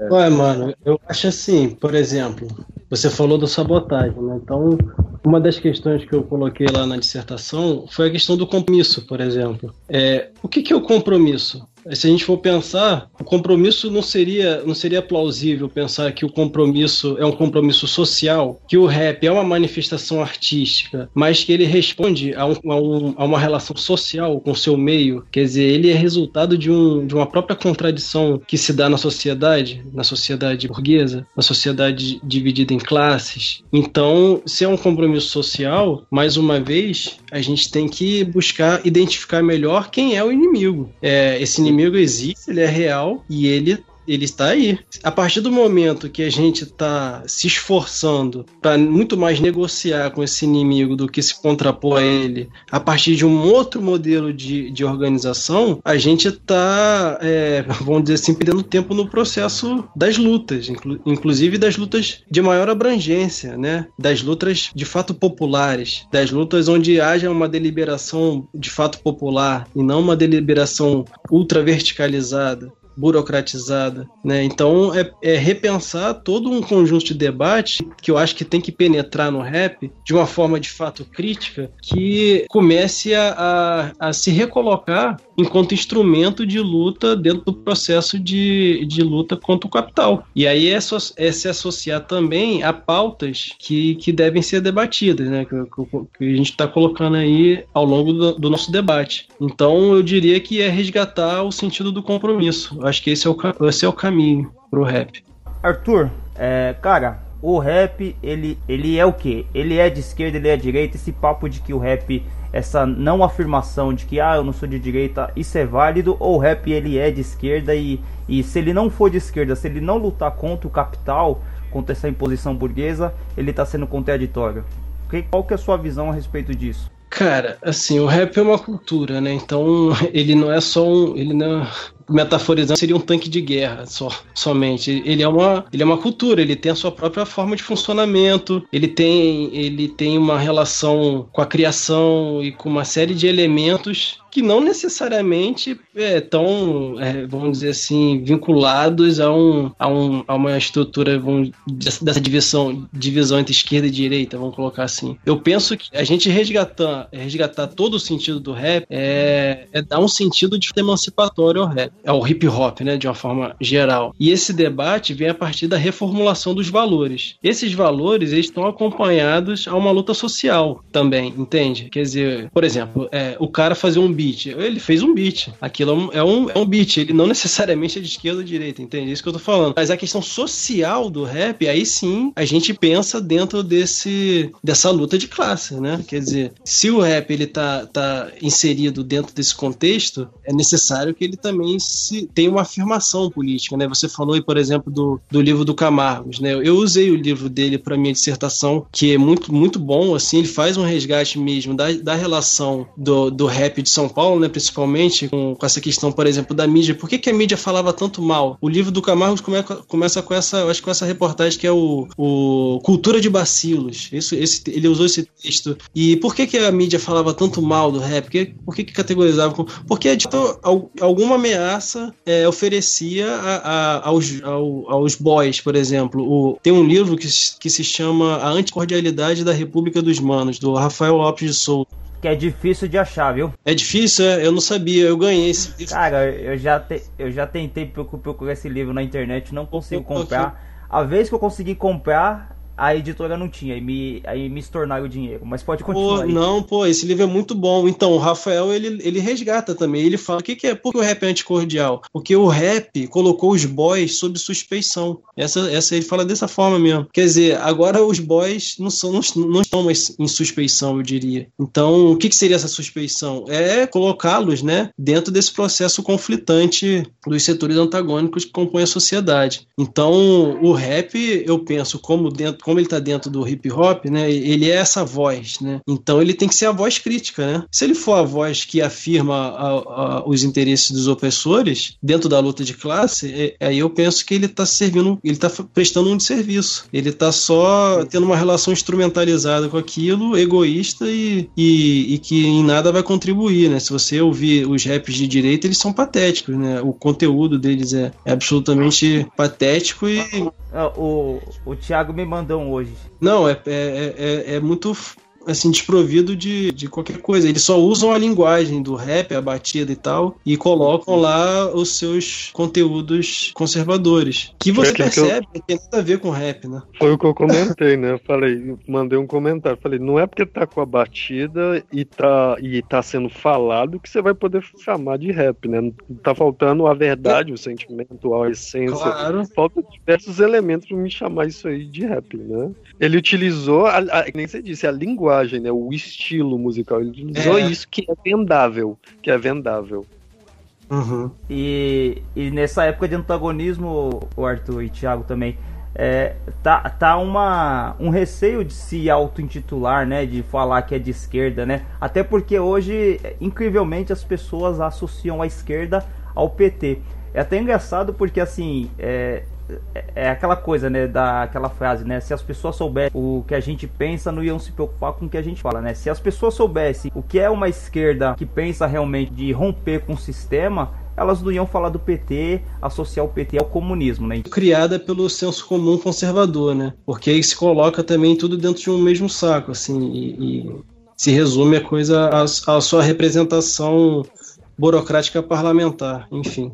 É... Ué, mano, eu acho assim, por exemplo, você falou da sabotagem, né? Então, uma das questões que eu coloquei lá na dissertação foi a questão do compromisso, por exemplo. É, o que, que é o compromisso? Se a gente for pensar, o compromisso não seria, não seria plausível pensar que o compromisso é um compromisso social, que o rap é uma manifestação artística, mas que ele responde a, um, a, um, a uma relação social com o seu meio. Quer dizer, ele é resultado de, um, de uma própria contradição que se dá na sociedade, na sociedade burguesa, na sociedade dividida em classes. Então, se é um compromisso social, mais uma vez, a gente tem que buscar identificar melhor quem é o inimigo. É, esse inimigo existe, ele é real e ele ele está aí. A partir do momento que a gente está se esforçando para muito mais negociar com esse inimigo do que se contrapor a ele, a partir de um outro modelo de, de organização, a gente está, é, vamos dizer assim, perdendo tempo no processo das lutas, inclu inclusive das lutas de maior abrangência, né? das lutas de fato populares, das lutas onde haja uma deliberação de fato popular e não uma deliberação ultra verticalizada burocratizada, né? Então é, é, repensar todo um conjunto de debate que eu acho que tem que penetrar no rap de uma forma de fato crítica que comece a, a, a se recolocar enquanto instrumento de luta dentro do processo de, de luta contra o capital. E aí é, so, é se associar também a pautas que, que devem ser debatidas, né? Que, que a gente está colocando aí ao longo do, do nosso debate. Então eu diria que é resgatar o sentido do compromisso acho que esse é o, esse é o caminho pro rap. Arthur, é, cara, o rap, ele, ele é o que? Ele é de esquerda, ele é de direita. Esse papo de que o rap, essa não afirmação de que ah, eu não sou de direita, isso é válido, ou o rap ele é de esquerda e, e se ele não for de esquerda, se ele não lutar contra o capital, contra essa imposição burguesa, ele está sendo contraditório. Qual que é a sua visão a respeito disso? Cara, assim, o rap é uma cultura, né? Então ele não é só um. Ele não, metaforizando, seria um tanque de guerra só, somente. Ele é uma, ele é uma cultura, ele tem a sua própria forma de funcionamento, ele tem, ele tem uma relação com a criação e com uma série de elementos que não necessariamente estão, é, vamos dizer assim, vinculados a, um, a, um, a uma estrutura vamos, dessa divisão, divisão entre esquerda e direita, vamos colocar assim. Eu penso que a gente resgatar, resgatar todo o sentido do rap é, é dar um sentido de emancipatório ao rap ao hip hop, né, de uma forma geral. E esse debate vem a partir da reformulação dos valores. Esses valores eles estão acompanhados a uma luta social também, entende? Quer dizer, por exemplo, é, o cara fazer um beat, ele fez um beat. Aquilo é um, é um beat, ele não necessariamente é de esquerda ou direita, entende? É isso que eu tô falando. Mas a questão social do rap, aí sim a gente pensa dentro desse dessa luta de classe, né? Quer dizer, se o rap ele tá, tá inserido dentro desse contexto, é necessário que ele também se tem uma afirmação política, né? Você falou, por exemplo, do, do livro do Camargos, né? Eu usei o livro dele para minha dissertação, que é muito, muito bom, assim, ele faz um resgate mesmo da, da relação do, do rap de São Paulo, né? Principalmente com, com essa questão, por exemplo, da mídia. Por que, que a mídia falava tanto mal? O livro do Camargos come, começa com essa, acho com essa reportagem que é o, o Cultura de Bacilos. Isso, esse, ele usou esse texto. E por que, que a mídia falava tanto mal do rap? Por que, por que, que categorizava? Porque de alguma ameaça é, oferecia a, a, aos, ao, aos boys, por exemplo. O, tem um livro que, que se chama A Anticordialidade da República dos Manos, do Rafael Lopes de Souza que é difícil de achar, viu? É difícil, é? Eu não sabia, eu ganhei esse livro. Cara, eu já, te, eu já tentei procurar esse livro na internet, não consigo comprar. A vez que eu consegui comprar, a editora não tinha, e me, aí me estornaram o dinheiro. Mas pode continuar. Pô, não, pô, esse livro é muito bom. Então, o Rafael, ele, ele resgata também. Ele fala, o que, que é, por que o rap é anticordial? Porque o rap colocou os boys sob suspeição. Essa, essa ele fala dessa forma mesmo. Quer dizer, agora os boys não, são, não, não estão mais em suspeição, eu diria. Então, o que, que seria essa suspeição? É colocá-los, né, dentro desse processo conflitante dos setores antagônicos que compõem a sociedade. Então, o rap, eu penso, como, dentro, como ele está dentro do hip hop, né, ele é essa voz, né? Então, ele tem que ser a voz crítica, né? Se ele for a voz que afirma a, a, os interesses dos opressores dentro da luta de classe, é, aí eu penso que ele está servindo, ele está prestando um serviço. Ele está só tendo uma relação instrumentalizada com aquilo, egoísta e, e, e, que em nada vai contribuir, né? Se você ouvir os raps de direita, eles são patéticos, né? O conteúdo deles é, é absolutamente patético e. O, o Thiago me mandou um hoje. Não, é, é, é, é muito assim, desprovido de, de qualquer coisa. Eles só usam a linguagem do rap, a batida e tal, e colocam lá os seus conteúdos conservadores. Que você percebe que, eu... tem nada a ver com rap, né? Foi o que eu comentei, né? Eu falei, mandei um comentário. Falei, não é porque tá com a batida e tá, e tá sendo falado que você vai poder chamar de rap, né? Tá faltando a verdade, o sentimento, a essência. Claro. Falta diversos elementos para me chamar isso aí de rap, né? Ele utilizou, a, a, nem você disse, a linguagem linguagem, né? O estilo musical. Ele usou é. isso que é vendável. Que é vendável. Uhum. E, e nessa época de antagonismo, o Arthur e Thiago também, é, tá, tá uma, um receio de se auto-intitular, né? De falar que é de esquerda, né? Até porque hoje, incrivelmente, as pessoas associam a esquerda ao PT. É até engraçado porque, assim, é, é aquela coisa, né, daquela frase, né, se as pessoas soubessem o que a gente pensa, não iam se preocupar com o que a gente fala, né? Se as pessoas soubessem o que é uma esquerda que pensa realmente de romper com o sistema, elas não iam falar do PT, associar o PT ao comunismo, né? Criada pelo senso comum conservador, né? Porque aí se coloca também tudo dentro de um mesmo saco, assim, e, e se resume a coisa a sua representação burocrática parlamentar, enfim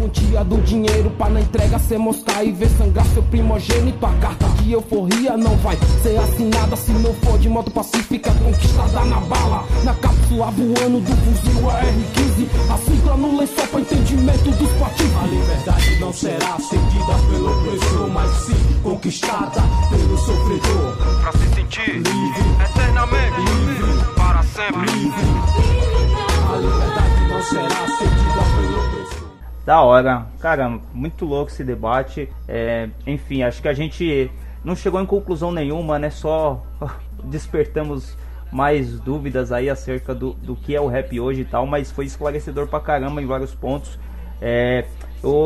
quantia do dinheiro pra na entrega cê mostrar e ver sangrar seu primogênito. A carta de euforia não vai ser assinada se não for de modo pacífica, conquistada na bala. Na cápsula voando do fuzil AR-15, a sigla no lençol pra entendimento dos pativos. A liberdade não será cedida pelo opressor, mas sim conquistada pelo sofredor. Pra se sentir livre, eternamente livre, para sempre livre. A liberdade não será cedida pelo opressor. Da hora. Cara, muito louco esse debate. É, enfim, acho que a gente não chegou em conclusão nenhuma, né? Só despertamos mais dúvidas aí acerca do, do que é o rap hoje e tal, mas foi esclarecedor pra caramba em vários pontos. É,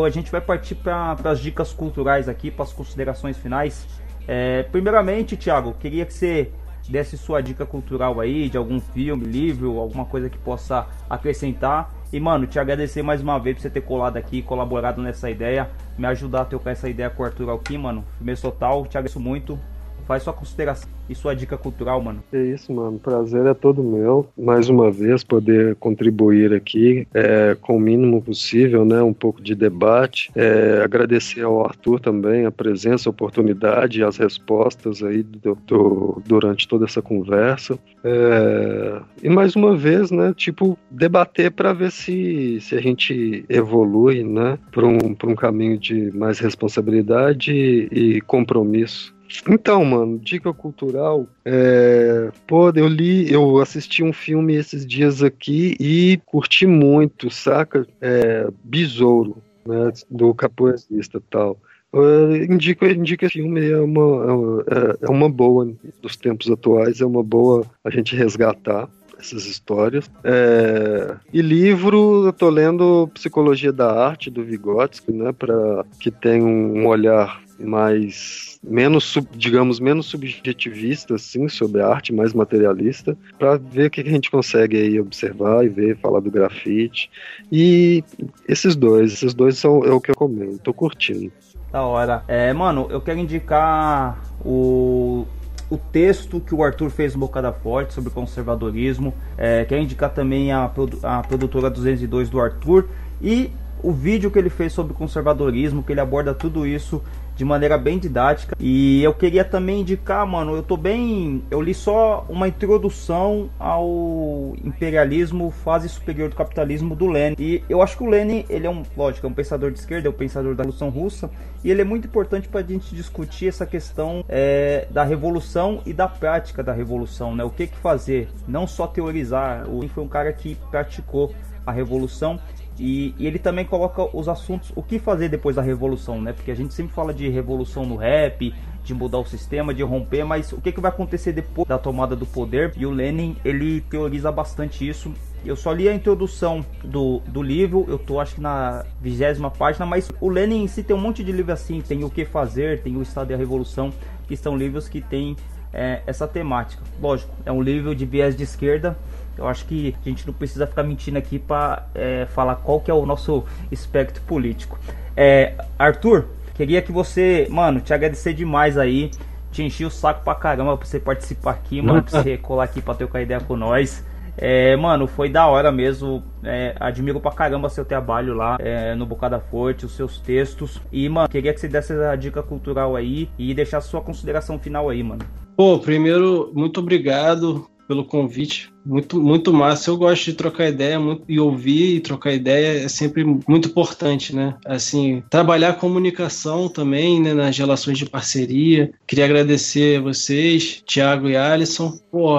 a gente vai partir para as dicas culturais aqui, para as considerações finais. É, primeiramente, Thiago, queria que você desse sua dica cultural aí, de algum filme, livro, alguma coisa que possa acrescentar. E, mano, te agradecer mais uma vez por você ter colado aqui, colaborado nessa ideia, me ajudar a trocar essa ideia com o Arthur aqui, mano. Primeiro total, te agradeço muito. Faz sua consideração e sua dica cultural, mano. É isso, mano. Prazer é todo meu. Mais uma vez, poder contribuir aqui é, com o mínimo possível, né? Um pouco de debate. É, agradecer ao Arthur também a presença, a oportunidade, as respostas aí do, do, durante toda essa conversa. É, e mais uma vez, né? Tipo, debater para ver se, se a gente evolui, né? Para um, um caminho de mais responsabilidade e compromisso então, mano, dica cultural. É... Pô, eu li, eu assisti um filme esses dias aqui e curti muito, saca? É... Besouro, né? Do capoeirista e tal. Uh, indico esse filme, é uma, é, é uma boa, dos tempos atuais, é uma boa a gente resgatar essas histórias. É, e livro, eu tô lendo Psicologia da Arte, do Vygotsky, né, pra, que tem um olhar mais menos digamos menos subjetivista assim sobre a arte mais materialista para ver o que a gente consegue aí observar e ver falar do grafite e esses dois esses dois são é o que eu comento tô curtindo da hora é mano eu quero indicar o o texto que o Arthur fez no Bocada Forte sobre conservadorismo. É, quero indicar também a, a produtora 202 do Arthur. E o vídeo que ele fez sobre conservadorismo, que ele aborda tudo isso de maneira bem didática. E eu queria também indicar, mano, eu tô bem. Eu li só uma introdução ao imperialismo, fase superior do capitalismo do Lenin. E eu acho que o Lenin, ele é um, lógico, é um pensador de esquerda, é um pensador da Revolução Russa. E ele é muito importante para a gente discutir essa questão é, da revolução e da prática da revolução, né? O que, que fazer, não só teorizar. O Lenin foi um cara que praticou a revolução e, e, ele também coloca os assuntos, o que fazer depois da revolução, né? Porque a gente sempre fala de revolução no rap, de mudar o sistema, de romper, mas o que, que vai acontecer depois da tomada do poder? E o Lenin, ele teoriza bastante isso. Eu só li a introdução do, do livro, eu tô acho que na vigésima página, mas o Lenin em si tem um monte de livro assim, tem o que fazer, tem o Estado e a Revolução, que são livros que tem é, essa temática. Lógico, é um livro de viés de esquerda, eu acho que a gente não precisa ficar mentindo aqui para é, falar qual que é o nosso espectro político. É, Arthur, queria que você, mano, te agradecer demais aí. Te enchi o saco pra caramba pra você participar aqui, mano, pra você colar aqui pra trocar ideia com nós. É, mano, foi da hora mesmo. É, admiro pra caramba seu trabalho lá é, no Bocada Forte, os seus textos. E, mano, queria que você desse a dica cultural aí e deixasse sua consideração final aí, mano. Pô, primeiro, muito obrigado pelo convite. Muito, muito massa. Eu gosto de trocar ideia muito, e ouvir e trocar ideia é sempre muito importante, né? Assim, trabalhar a comunicação também, né, nas relações de parceria. Queria agradecer a vocês, Thiago e Alisson. Pô,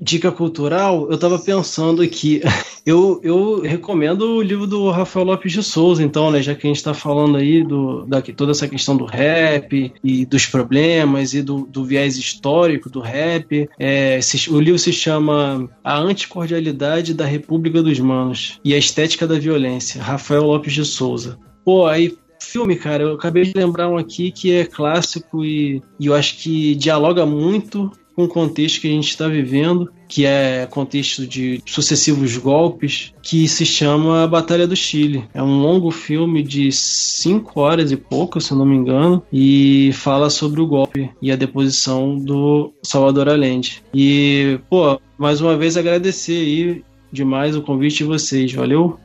Dica cultural, eu estava pensando aqui. Eu, eu recomendo o livro do Rafael Lopes de Souza, então, né? Já que a gente está falando aí do, da, toda essa questão do rap e dos problemas e do, do viés histórico do rap. É, se, o livro se chama A Anticordialidade da República dos Manos e a Estética da Violência, Rafael Lopes de Souza. Pô, aí filme, cara, eu acabei de lembrar um aqui que é clássico e, e eu acho que dialoga muito com o contexto que a gente está vivendo, que é contexto de sucessivos golpes, que se chama Batalha do Chile. É um longo filme de cinco horas e pouco, se não me engano, e fala sobre o golpe e a deposição do Salvador Allende. E, pô, mais uma vez agradecer aí demais o convite de vocês, valeu?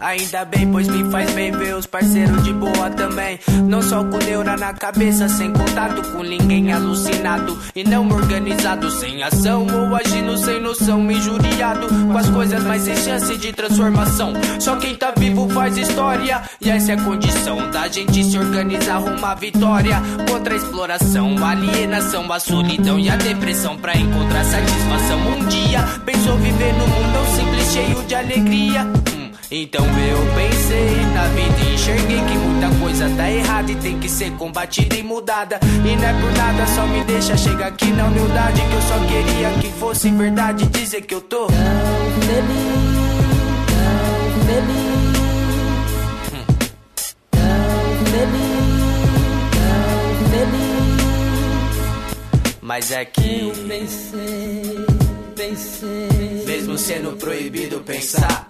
Ainda bem, pois me faz bem ver os parceiros de boa também. Não só com neura na cabeça, sem contato com ninguém alucinado. E não organizado, sem ação ou agindo sem noção, injuriado. Com as coisas, mas sem chance de transformação. Só quem tá vivo faz história. E essa é a condição da gente se organizar à vitória. Contra a exploração, alienação, a solidão e a depressão. Pra encontrar satisfação. Um dia pensou viver num mundo simples, cheio de alegria. Então eu pensei na vida e enxerguei que muita coisa tá errada e tem que ser combatida e mudada. E não é por nada, só me deixa chegar aqui na humildade que eu só queria que fosse verdade dizer que eu tô tão feliz, tão feliz, tão feliz, tão feliz. Mas é que eu pensei, pensei, mesmo sendo proibido pensar.